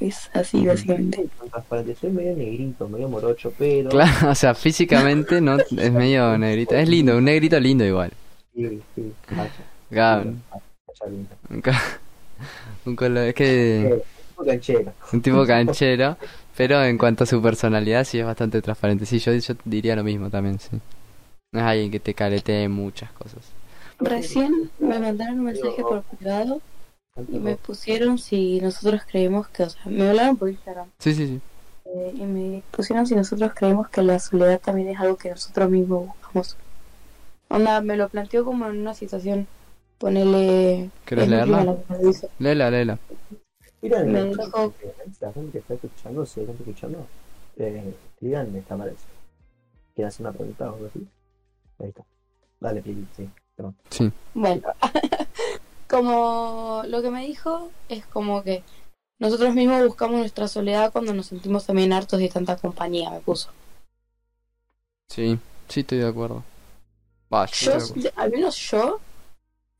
Es así, básicamente. Tan transparente. Soy medio negrito, medio morocho, pero. Claro, o sea, físicamente no es medio negrito. Es lindo, un negrito lindo igual. Sí, un, ca- un color, es que un canchero. un tipo canchero, pero en cuanto a su personalidad sí es bastante transparente. Sí, yo, yo diría lo mismo también, sí. No es alguien que te caretee muchas cosas. Recién me mandaron un mensaje por privado y me pusieron si nosotros creemos que, o sea, me hablaron por Instagram Sí, sí, sí. eh, y me pusieron si nosotros creemos que la soledad también es algo que nosotros mismos buscamos. Onda, me lo planteó como en una situación, ponele... ¿Querés es mi prima leerla? la que me lo dice. Léela, léela. Mira, Me la, dijo- la gente que está escuchando, si hay gente escuchando, eh, díganme esta parece. ¿Quieres hacer una pregunta o algo así? Ahí está. Dale, Pili, sí. Sí. Bueno, [laughs] como lo que me dijo es como que nosotros mismos buscamos nuestra soledad cuando nos sentimos también hartos de tanta compañía, me puso. Sí, sí estoy de acuerdo. Va, yo al menos yo,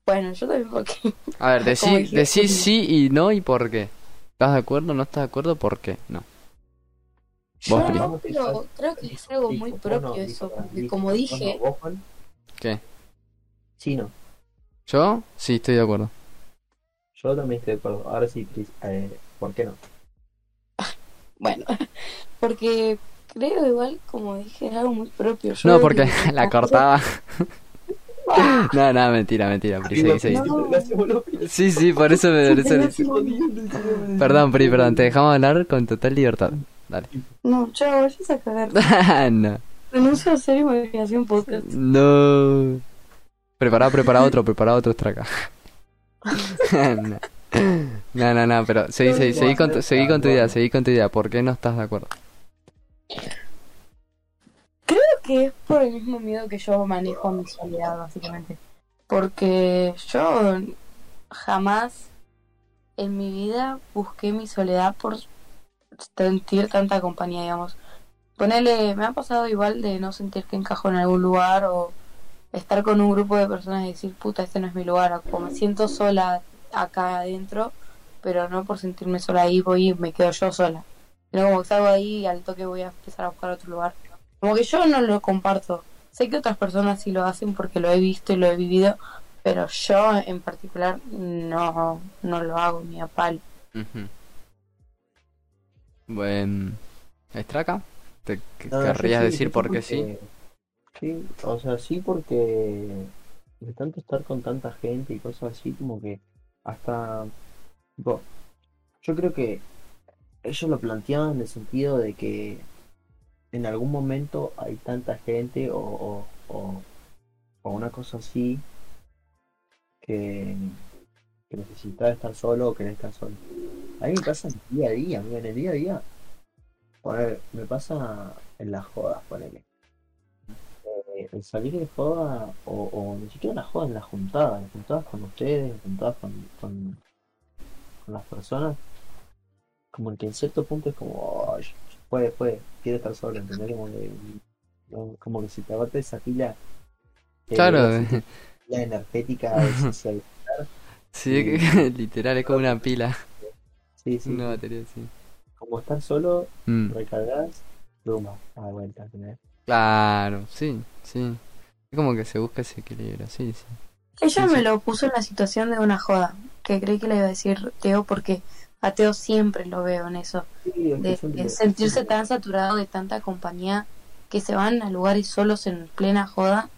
bueno, yo también porque A ver, [laughs] decí, decí sí y no y por qué. ¿Estás de acuerdo? ¿No estás de acuerdo? ¿Por qué? No. yo Vos, no, pero creo que es algo muy propio eso, porque como dije, ¿Qué? sí, no. ¿Yo? Sí, estoy de acuerdo. Yo también estoy de acuerdo. Ahora sí, eh, ¿por qué no? [laughs] Bueno, [laughs] porque creo igual, como dije, es algo muy propio. Yo No, porque que- [laughs] la cortaba. [laughs] No, no, mentira, mentira, Pri, seguí, seguí. No. Sí, sí, por eso me. Perdón, Pri, perdón, te dejamos hablar con total libertad. Dale. No, chao, vayas a cagar. no. Renuncio a hacer imaginación podcast. No. Prepara, prepara otro, prepara otro traca. [laughs] no. No, no, no, pero seguí, seguí, seguí con tu, seguí con tu idea, seguí con tu idea. ¿Por qué no estás de acuerdo? Creo que es por el mismo miedo que yo manejo mi soledad, básicamente. Porque yo jamás en mi vida busqué mi soledad por sentir tanta compañía, digamos. Ponele, me ha pasado igual de no sentir que encajo en algún lugar o estar con un grupo de personas y decir, puta, este no es mi lugar, o me siento sola acá adentro, pero no por sentirme sola ahí, voy y me quedo yo sola. Sino como que salgo ahí y al toque voy a empezar a buscar otro lugar. Como que yo no lo comparto. Sé que otras personas sí lo hacen porque lo he visto y lo he vivido, pero yo en particular no, no lo hago ni a palo. Bueno, ¿Estraca? ¿Te No, querrías sí, decir yo por qué porque- sí? Sí, o sea, sí porque de tanto estar con tanta gente y cosas así, como que hasta... tipo, yo creo que ellos lo planteaban en el sentido de que en algún momento hay tanta gente o, o, una cosa así que, que necesitas estar solo o querés estar solo. A mí me pasa en el día a día, amigo, en el día a día. Poner, me pasa en las jodas, ponele. Eh, el salir de joda, o, o ni siquiera en las jodas, en las juntadas, juntadas con ustedes, juntadas con, con, con las personas, como que en cierto punto es como, "Ay, puede, puede, quiero estar solo, ¿entendés? Como que, como que si te agota esa pila, eh, Claro, esa pila energética de [laughs] social. sí, [laughs] literal, es como una pila, Sí, sí, una batería, sí. Como estar solo, Mm, recargas, pluma, a la vuelta, ¿entendés? Claro, sí, sí. Es como que se busca ese equilibrio, sí, sí. Ella Sí, me sí. lo puso en la situación de una joda, que creí que le iba a decir Teo porque a Teo siempre lo veo en eso, Sí, de, sentirse tan saturado de tanta compañía que se van a lugares solos en plena joda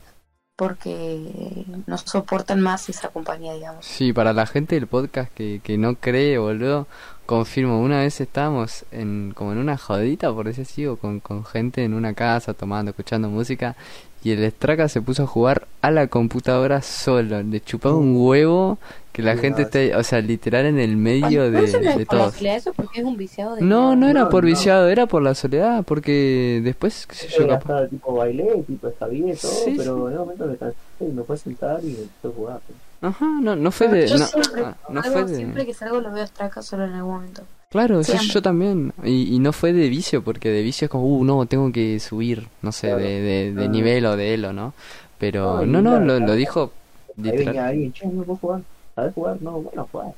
porque no soportan más esa compañía, digamos. Sí, para la gente del podcast que, que no cree, boludo, confirmo, una vez estábamos en, como en una jodita, por decir así, o con, con gente en una casa tomando, escuchando música, y el Straca se puso a jugar a la computadora solo, le chupaba un huevo que la Sí, gente no, esté, o sea, literal en el medio Pero de, eso no es de por la soledad, eso porque es un viciado de No, no era No, por no. viciado, era por la soledad, porque después, qué sé yo, Yo capaz- hasta tipo bailé, tipo está bien todo, Sí, pero en un momento me cansé y me fue a sentar y me empecé a jugar. pues. Ajá, no, no fue de... Yo No, siempre, ah, no algo- fue de... siempre que salgo lo veo a Straca solo en algún momento. Claro, sí, yo también. Y, y no fue de vicio, porque de vicio es como, uh, no, tengo que subir, no sé, Claro. de, de, de Ah. nivel o de elo, ¿no? Pero No, no, no, claro, lo, claro. lo dijo Ahí venía literal. alguien, che, no puedo jugar. ¿Sabes jugar? No, bueno, jugar.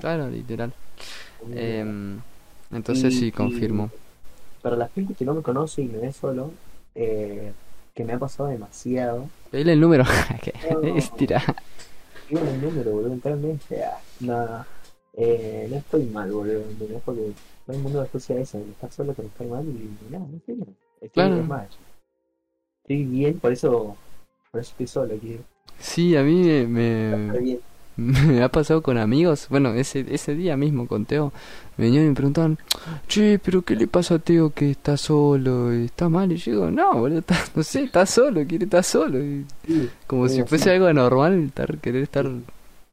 Claro, literal. Em, entonces Y- sí, y confirmo. Para la gente que no me conoce y me ve solo, eh, que me ha pasado demasiado. Dile el número. [laughs] que No. es tira. Digo el número, boludo, mentalmente. Ah, nada. Eh, no estoy mal, boludo. ¿entendés? Porque todo el mundo asocia eso, estar solo con estar mal y nada, no estoy bien. Estoy Claro. es más. Estoy bien, por eso, por eso estoy solo aquí. Sí, a mí me, bien. Me ha pasado con amigos. Bueno, ese, ese día mismo con Teo, me venían y me preguntaban, che, pero ¿qué le pasa a Teo que está solo? ¿Está mal? Y yo digo, no, boludo, está- no sé, está solo, quiere estar solo. Y como Sí, si sí. fuese algo anormal estar, querer estar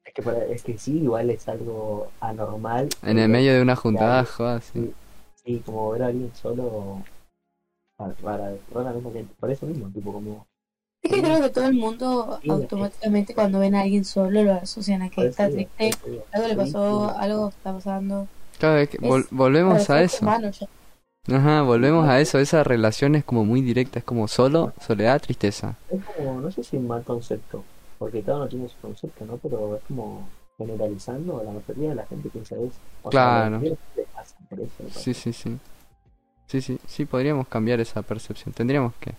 Es que, es que sí, igual es algo anormal. en el medio de una juntada, joder, sí. Sí, como ver a alguien solo para, para, para por eso mismo, tipo como Es que creo que todo el mundo automáticamente cuando ven a alguien solo lo asocian a que por está triste, digo. algo le pasó, algo está pasando. Cada vez que vol- Es- volvemos Claro, a eso. Ajá, volvemos a eso. Esa relación es como muy directa, es como solo, soledad, tristeza. Es como, no sé si un mal concepto, porque cada uno tiene su concepto, ¿no? Pero es como generalizando, la mayoría de la gente piensa eso. O Claro. por eso, Sí, sí, sí. Sí, sí, sí, podríamos cambiar esa percepción. Tendríamos que.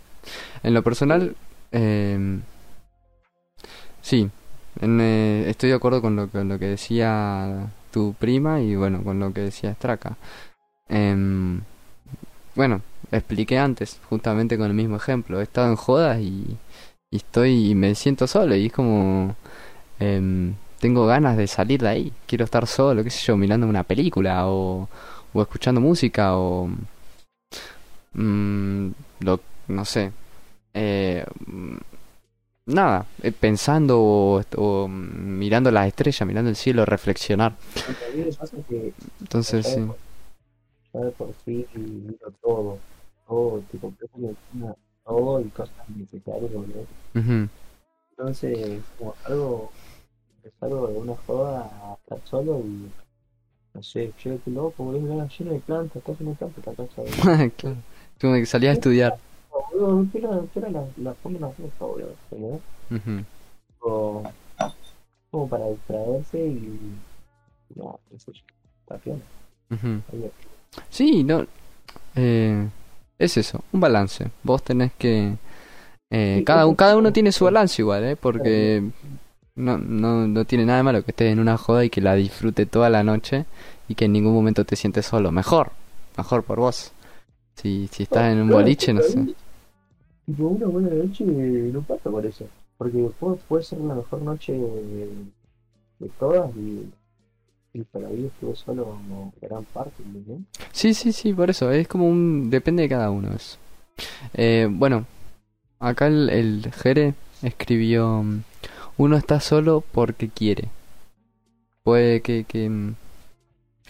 En lo personal, eh, sí, en, eh, estoy de acuerdo con lo, que- lo que decía tu prima y bueno, con lo que decía Straka. Em, bueno, expliqué antes, justamente con el mismo ejemplo. He estado en jodas y, estoy y me siento solo y es como em, tengo ganas de salir de ahí. Quiero estar solo, qué sé yo, mirando una película o, escuchando música o mm, no sé. Eh, mm, nada, eh, pensando o, o mirando las estrellas, mirando el cielo, reflexionar. Entonces, sí. de por sí miro todo, todo, todo y cosas necesarias, boludo. Ujú, Entonces, como algo, es algo de una joda a estar solo y, no sé, che, qué loco, boludo, mirá, lleno de plantas, está lleno de plantas esta casa, boludo. claro. Como que salía a estudiar. Boludo, ¿qué hora, qué hora la, la fiesta? ¿entendés? Ujú. Como, como para distraerse y, no, yo, está bien. Sí, no. eh, es eso, un balance. Vos tenés que. eh, Sí, cada, eso- cada uno tiene su balance igual, ¿eh? Porque no, no, no tiene nada de malo que estés en una joda y que la disfrute toda la noche y que en ningún momento te sientes solo. Mejor, mejor por vos. Si, si estás en un boliche, no sé. Ahí, Tipo, una buena noche no pasa por eso. Porque puede, puede ser la mejor noche de, de todas y, y para mí estuve solo como gran parte, ¿entendés? Sí, sí, sí, por eso. Es como un. Depende de cada uno eso. Eh, bueno, acá el, el Jere escribió: Uno está solo porque quiere. Puede que. que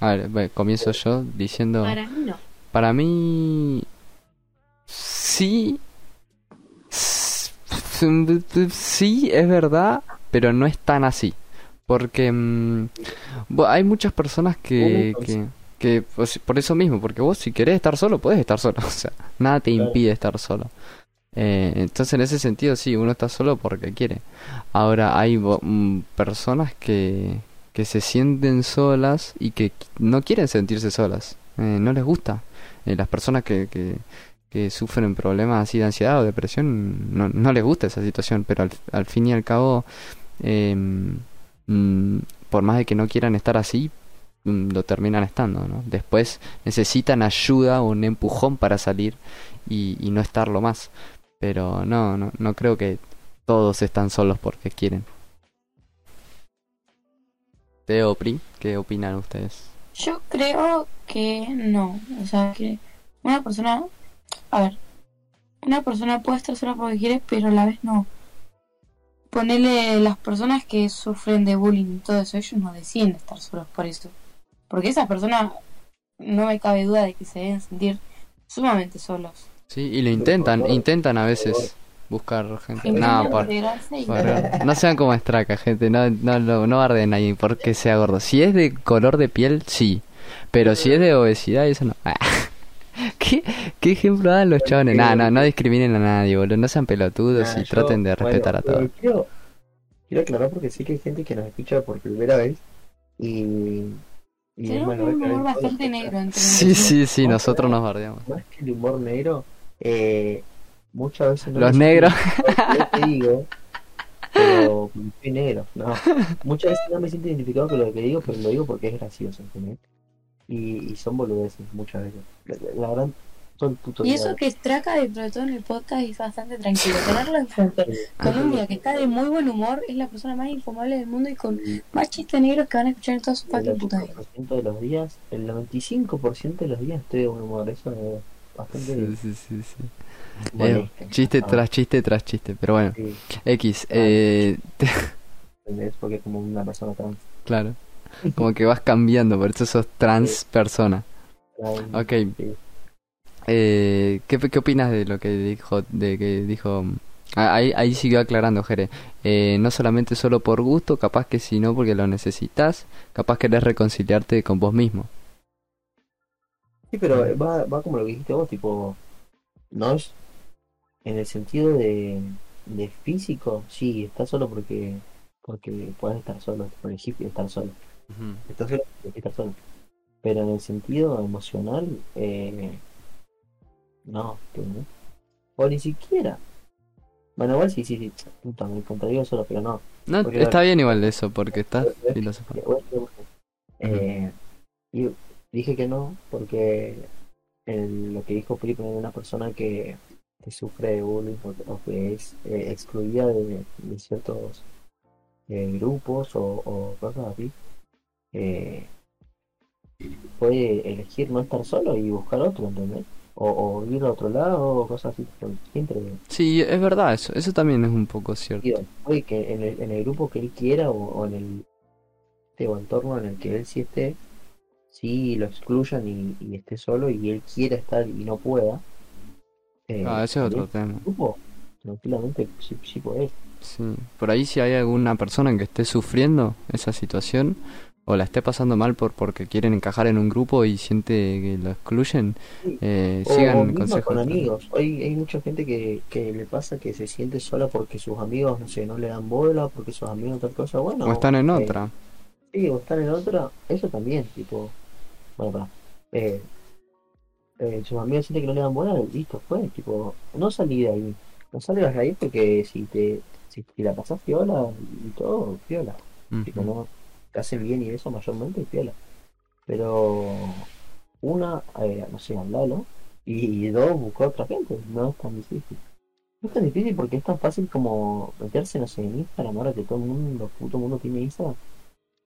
a ver, bueno, comienzo yo diciendo: Para mí no. Para mí. Sí. Sí, es verdad, pero no es tan así. Porque mm, hay muchas personas que, que, que pues, por eso mismo, porque vos si querés estar solo, puedes estar solo. [laughs] O sea, nada te impide estar solo. Eh, entonces, en ese sentido, sí, uno está solo porque quiere. Ahora, hay mm, personas que, que se sienten solas y que qu- no quieren sentirse solas. Eh, no les gusta. Eh, las personas que, que, que sufren problemas así de ansiedad o depresión, no, no les gusta esa situación, pero al, fin y al cabo, eh, por más de que no quieran estar así, mm, lo terminan estando, ¿no? Después necesitan ayuda o un empujón para salir y, y no estarlo más. Pero no, no, no creo que todos están solos porque quieren. Teo, Pri, ¿qué opinan ustedes? Yo creo que no. O sea, que una persona. A ver. Una persona puede estar sola porque quiere, pero a la vez no. Ponele las personas que sufren de bullying y todo eso, ellos no deciden estar solos por eso. Porque esas personas, no me cabe duda de que se deben sentir sumamente solos. Sí, y lo intentan, intentan a veces buscar gente. No, por, por- no sean como Straka, gente, no, no, no, no barden ahí porque sea gordo. Si es de color de piel, sí. Pero si es de obesidad, eso no. [laughs] ¿Qué, ¿Qué ejemplo dan los chavales? Nah, no, no discriminen a nadie, boludo. No sean pelotudos Nah, y yo- traten de respetar bueno, a todos. pero Quiero, quiero aclarar porque sé que hay gente que nos escucha por primera vez y. y Tenemos bueno, un humor bastante negro entre Sí, nosotros. sí, sí, nosotros nos bardeamos. Más que el humor negro, eh, muchas veces no Los me negros. siento identificado con lo que digo, pero soy negro, no. [laughs] Muchas veces no me siento identificado con lo que digo, pero lo digo porque es gracioso, ¿entendés? Y, y son boludeces muchas veces. La, la verdad, el puto Y eso que Straka dentro de todo en el podcast es bastante tranquilo. Tenerlo enfrente con un día que está de muy buen humor es la persona más infumable del mundo y con más chistes negros que van a escuchar en toda su El fucking puta vida. 80% de los días, el 95% de los días estoy de buen humor, eso es bastante Sí, sí, sí, sí. Eh, chiste Ah, tras chiste tras chiste, pero bueno. sí, X, eh, [laughs] ¿entendés? Porque es como una persona trans. claro. [laughs] Como que vas cambiando, por eso sos trans persona. Ok. Eh, ¿qué, ¿Qué opinas de lo que dijo? De que dijo. Ah, Ahí, ahí siguió aclarando, Jere. Eh, no solamente solo por gusto, capaz que si no porque lo necesitas, capaz querés reconciliarte con vos mismo. Sí, pero va, va como lo que dijiste vos, tipo, no es en el sentido de, de físico, sí, estás solo porque porque puedes estar solo, por estar solo. Porque estar solo. Pero en el sentido emocional, eh, no. O ni siquiera. Bueno, igual sí, sí, sí. Puta, me contradigo solo, pero no. No, Porque- está bien igual eso, porque estás filosofando. Igual que bueno. Eh, y dije que no, porque en lo que dijo Felipe de una persona que, que sufre de bullying o, o que es eh, excluida de, de ciertos eh, grupos o, o cosas así, eh, puede elegir no estar solo y buscar otro, ¿entendés? O, o ir a otro lado o cosas así. Siempre Sí, es verdad eso, eso también es un poco cierto. puede que en el, en el grupo que él quiera o, o en el este, o entorno en el que él sí esté, sí lo excluyan y, y esté solo y él quiera estar y no pueda. eh, Ah, ese es otro tema. grupo, tranquilamente sí, sí podés. Sí, por ahí si hay alguna persona que esté sufriendo esa situación o la esté pasando mal por porque quieren encajar en un grupo y siente que lo excluyen, eh, O sigan mismo consejos. con amigos. Hoy hay mucha gente que, que le pasa que se siente sola porque sus amigos, no sé, no le dan bola, porque sus amigos tal cosa. Bueno, O están en eh, otra. Sí, o están en otra, eso también, tipo, bueno, para, eh, eh, sus amigos sienten que no le dan bola, listo, fue, tipo, no salí de ahí, no salgas de ahí porque si te, si, si la pasás piola y todo, piola, tipo, Ujú. no, te hacen bien y eso mayormente, piola, pero una, eh, no sé, hablalo, y, dos, busca otra gente, no es tan difícil. No es tan difícil porque es tan fácil como meterse, no sé, en Instagram, ahora que todo el mundo, puto mundo tiene Instagram,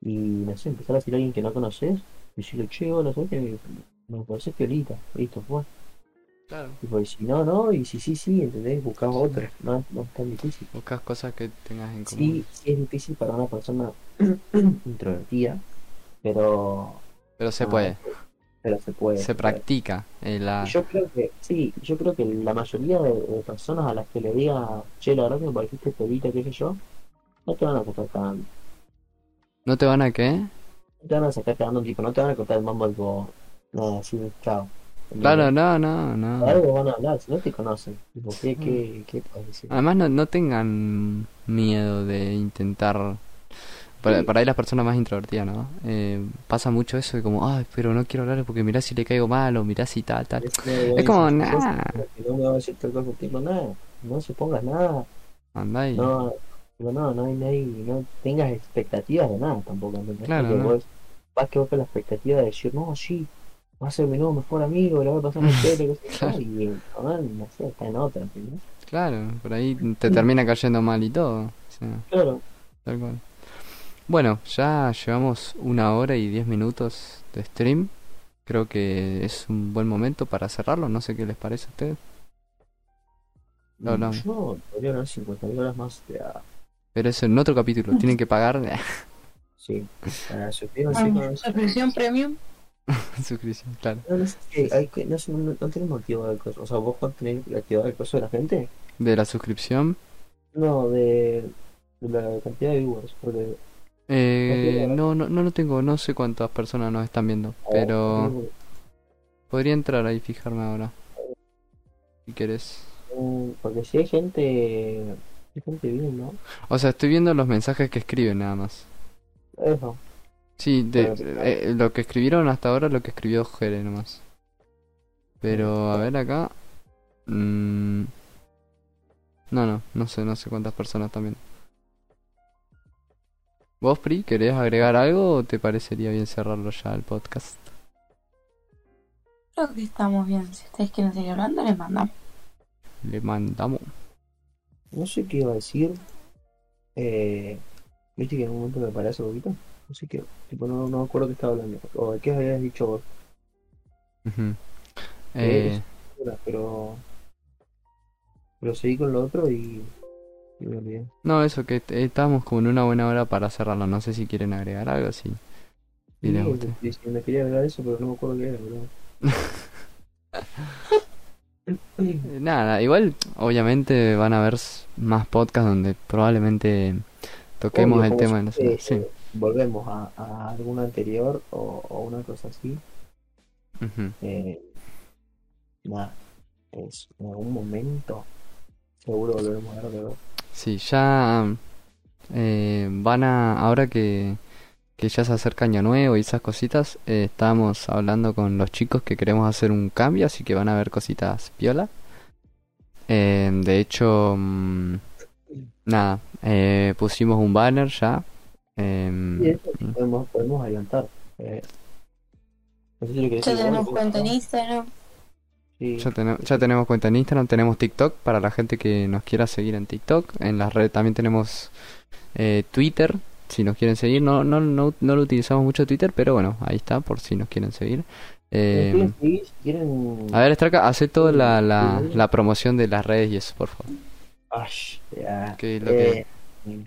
y no sé, empezar a decir a alguien que no conoces, y decirle, che, hola, ¿sabes que me conoces piolita? Listo, fue. Claro. Y si no, no, y si sí, sí, ¿entendés? Buscás otra, no, no es tan difícil. Buscas cosas que tengas en común. Sí, sí es difícil para una persona [clears throat] introvertida, pero, Pero se Ah, puede, pero se puede. se practica. la... Yo creo que, sí, yo creo que la mayoría de, de personas a las que le diga, che, la verdad que me pareciste piolita, qué sé yo, no te van a sacar cagando. ¿No te van a qué? No te van a sacar cagando, tipo, no te van a cortar el mambo, tipo, nada, así, chao. Claro, no, no, no. algo van a hablar, si no te conocen. ¿qué, qué, qué puedes decir? Además no, no tengan miedo de intentar... Para, para ahí las personas más introvertidas, ¿no? Eh, pasa mucho eso de como, ay, pero no quiero hablar porque mirá si le caigo mal o mirá si tal, tal. Es como. Que no me va a decir tal cosa, tipo, nada, no se pongas nada, Andá y... no, no, no, hay, no, hay- no tengas expectativas de nada tampoco, ¿entendés? Claro, no. vos vas que vos con la expectativa de decir, no, sí, va a ser mi nuevo mejor amigo, le voy a pasar qué sé yo, [laughs] y no, no sé, está en otra, ¿entendés? Claro, por ahí te termina cayendo mal y todo. o sea, Claro, tal cual. Bueno, ya llevamos una hora y diez minutos de stream. Creo que es un buen momento para cerrarlo. No sé qué les parece a ustedes. No, no. yo podría ganar 50 mil horas más de a- Pero eso en otro capítulo. Tienen que pagar [laughs] sí, para con Suscripción premium. [laughs] suscripción, claro. No, no sé, hay que- no, no, no tenemos activado el coso. O sea, vos cuando tenés activado el coso de la gente. De la suscripción. No, de, de la cantidad de viewers. Porque Eh, no, no, no lo tengo. No sé cuántas personas nos están viendo. Pero podría entrar ahí y fijarme ahora. Si querés. Mm, Porque si hay gente. Hay gente bien, ¿no? O sea, estoy viendo los mensajes que escriben nada más. Eso. Sí, de, Pero- eh, lo que escribieron hasta ahora lo que escribió Jere nomás. Pero a ver acá. mm, no, no, no sé, no sé cuántas personas también. ¿Vos, Pri, querés agregar algo o te parecería bien cerrarlo ya el podcast? Creo que estamos bien. Si ustedes quieren seguir hablando, les mandamos. Le mandamos. No sé qué iba a decir. Eh, Viste que en un momento me paré hace poquito. No sé qué. Tipo, no, no me acuerdo qué estaba hablando. O de qué habías dicho vos. Ujú. Eh, Pero. Pero seguí con lo otro y. y me olvidé. no, eso que estábamos como en una buena hora para cerrarlo. No sé si quieren agregar algo, sí. Sí, Y les gusta. sí, sí, me quería agregar eso, pero no me acuerdo qué era, bro. [laughs] Nada, igual obviamente van a haber más podcasts donde probablemente toquemos Obvio, el tema Sí. eh, Volvemos a, a alguna anterior o, o una cosa así. Ujú. Eh, nada, es, en algún momento seguro volveremos a ver. Sí, ya eh, van a, ahora que, que ya se acerca Año Nuevo y esas cositas, eh, estamos hablando con los chicos que queremos hacer un cambio, así que van a ver cositas piola. Eh, de hecho, mm, nada, eh, pusimos un banner ya. em, Y eso podemos, podemos adelantar. Eh, no sé si lo querés Ya tenemos cuenta en Instagram. Sí. Ya, tenemos ya tenemos cuenta en Instagram, tenemos TikTok para la gente que nos quiera seguir en TikTok. En las redes también tenemos eh, Twitter, si nos quieren seguir. No, no, no, no lo utilizamos mucho Twitter, pero bueno, ahí está, por si nos quieren seguir. Eh, ¿Quieren seguir? Si quieren... a ver, Straka, hace toda la, la, la promoción de las redes y eso, por favor. Que- Eh,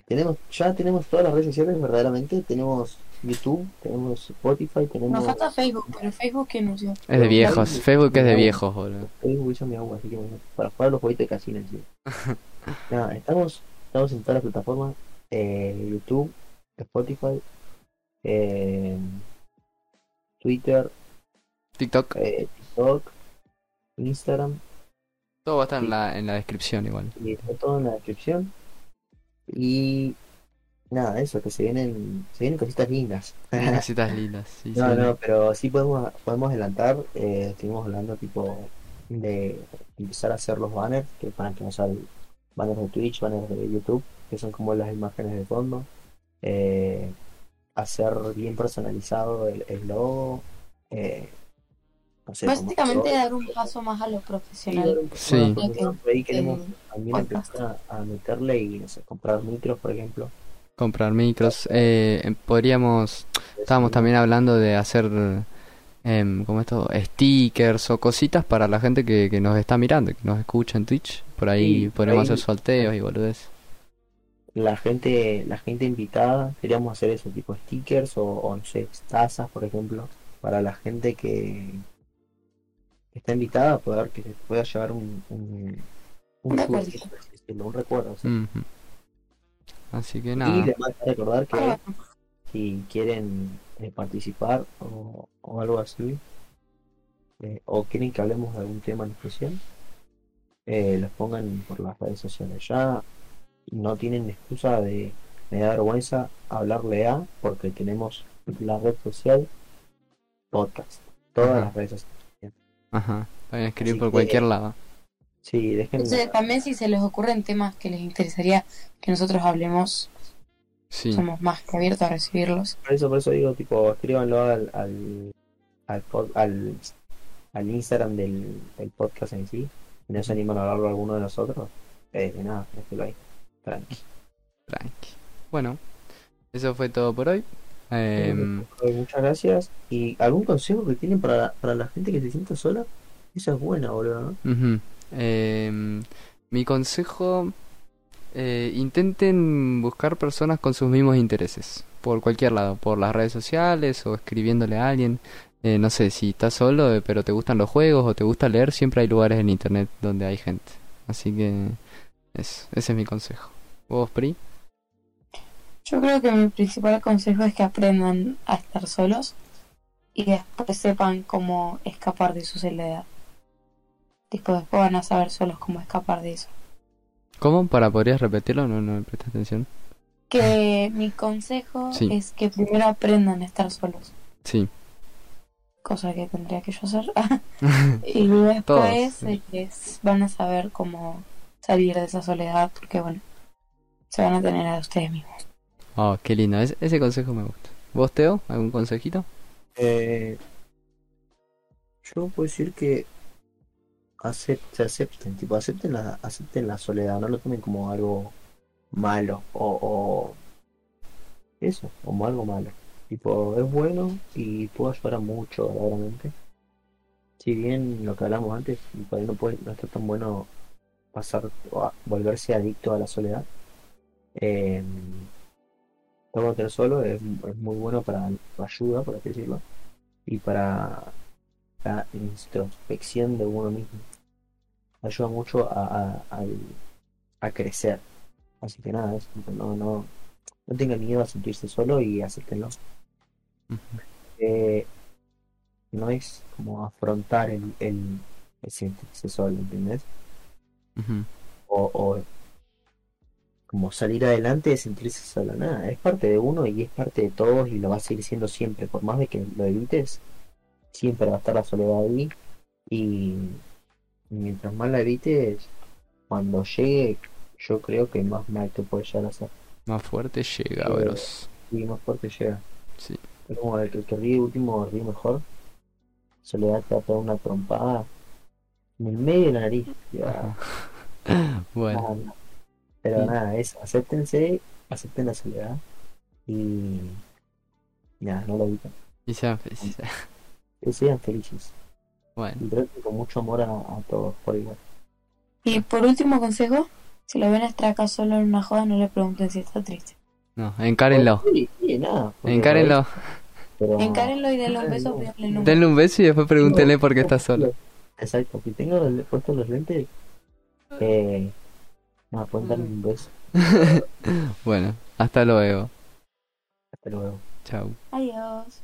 tenemos, ya tenemos todas las redes sociales verdaderamente. Tenemos YouTube, tenemos Spotify, tenemos Nos falta Facebook, pero Facebook ¿quién usó? Es de viejos, Facebook es de viejos, boludo. Facebook hizo mi agua, así que bueno, para jugar los jueguitos de casino encima. [laughs] Nada, estamos, estamos en todas las plataformas, eh, YouTube, Spotify, eh, Twitter, TikTok, eh, TikTok, Instagram, todo va a estar en la, en la descripción igual. y está todo en la descripción. Y nada, eso, que se vienen, se vienen cositas lindas. [laughs] Casitas lindas, sí, No, sí. no, pero sí podemos, podemos adelantar. Eh, estuvimos hablando tipo de empezar a hacer los banners, que para que nos salgan banners de Twitch, banners de YouTube, que son como las imágenes de fondo. Eh, hacer bien personalizado el, el logo. Eh, no sé, Básicamente dar un paso más a lo profesional. Sí. Por ahí queremos el también podcast. empezar a, a meterle y no sé, comprar micros, por ejemplo. Comprar micros. Eh, podríamos, estábamos también hablando de hacer, em, como esto, stickers o cositas para la gente que, que nos está mirando, que nos escucha en Twitch. Por ahí Sí, podríamos ahí- hacer sorteos y boludez. la gente la gente invitada queríamos hacer eso tipo stickers o, o, no sé tazas por ejemplo para la gente que está invitada poder que se pueda llevar un un, un, recuerdo sí. Así que y nada. les va a recordar que Ah, si quieren eh, participar o, o algo así eh, o quieren que hablemos de algún tema en especial eh, los pongan por las redes sociales ya no tienen excusa de me da vergüenza hablarle a porque tenemos la red social podcast todas Ajá. las redes sociales Ajá. Pueden escribir Así por que- cualquier lado. Sí Entonces, también si se les ocurren temas que les interesaría que nosotros hablemos, Sí. somos más que abiertos a recibirlos. por eso por eso digo tipo escríbanlo al al al, pod- al, al Instagram del, del podcast en sí y no se animan a hablarlo a alguno de nosotros eh, de nada déjelo ahí tranqui Tranqui. Bueno, eso fue todo por hoy. Em, Eh, muchas gracias y algún consejo que tienen para, para la gente que se sienta sola esa es buena boludo ¿no? Ujú. Em, mi consejo, eh, intenten buscar personas con sus mismos intereses, por cualquier lado, por las redes sociales o escribiéndole a alguien. Eh, no sé, si estás solo eh, pero te gustan los juegos o te gusta leer, siempre hay lugares en internet donde hay gente. Así que eso, ese es mi consejo. ¿Vos, Pri? Yo creo que mi principal consejo es que aprendan a estar solos y después sepan cómo escapar de su soledad. Tipo, después van a saber solos cómo escapar de eso. ¿Cómo? ¿Para podrías repetirlo? No, no me presté atención. Que mi consejo Sí. es que primero aprendan a estar solos, Sí. cosa que tendría que yo hacer. [laughs] y después Todos. es- van a saber cómo salir de esa soledad porque, bueno, se van a tener a ustedes mismos. Oh, qué lindo. Ese, ese consejo me gusta. ¿Vos, Teo? ¿Algún consejito? Eh, yo puedo decir que acep- se acepten, tipo, acepten la, acepten la soledad, no lo tomen como algo malo o, o eso, como algo malo. Tipo, es bueno y puede ayudar a mucho, verdaderamente. Si bien lo que hablamos antes, por ahí no puede, no está tan bueno pasar o volverse adicto a la soledad. Eh, tener solo es, muy bueno para ayuda, por así decirlo y para la introspección de uno mismo. Ayuda mucho a, a, a crecer. Así que nada, eso, no, no, no tengan miedo a sentirse solo y acéptenlo. Ujú. Eh, no es como afrontar el, el, el sentirse solo, ¿entendés? Ujú. O, o como salir adelante de sentirse solo, nada, es parte de uno y es parte de todos y lo va a seguir siendo siempre, por más de que lo evites, siempre va a estar la soledad ahí y mientras más la evites, cuando llegue, yo creo que más mal que puede llegar a ser. Más fuerte llega, Eh, bros. Y más fuerte llega. Sí. Es como el que, el que ríe último ríe mejor. Soledad te da toda una trompada en el medio de la nariz. [laughs] Ya, [laughs] Bueno, nada. Pero Sí. nada, eso, acéptense, acepten la soledad y nada, no lo eviten. y sean felices. Que sean felices Bueno, con mucho amor a, a todos por igual. Y por último consejo, si lo ven extraca solo en una joda, no le pregunten si está triste. no, encárenlo. Sí, sí, nada. Encárenlo. pero- Encárenlo y denle un beso, el número. Denle un beso y después pregúntenle por qué está solo. Exacto, si tengo los- puestos los lentes, eh, nada, pueden darme un beso. [laughs] Bueno, hasta luego. Hasta luego. Chau. Adiós.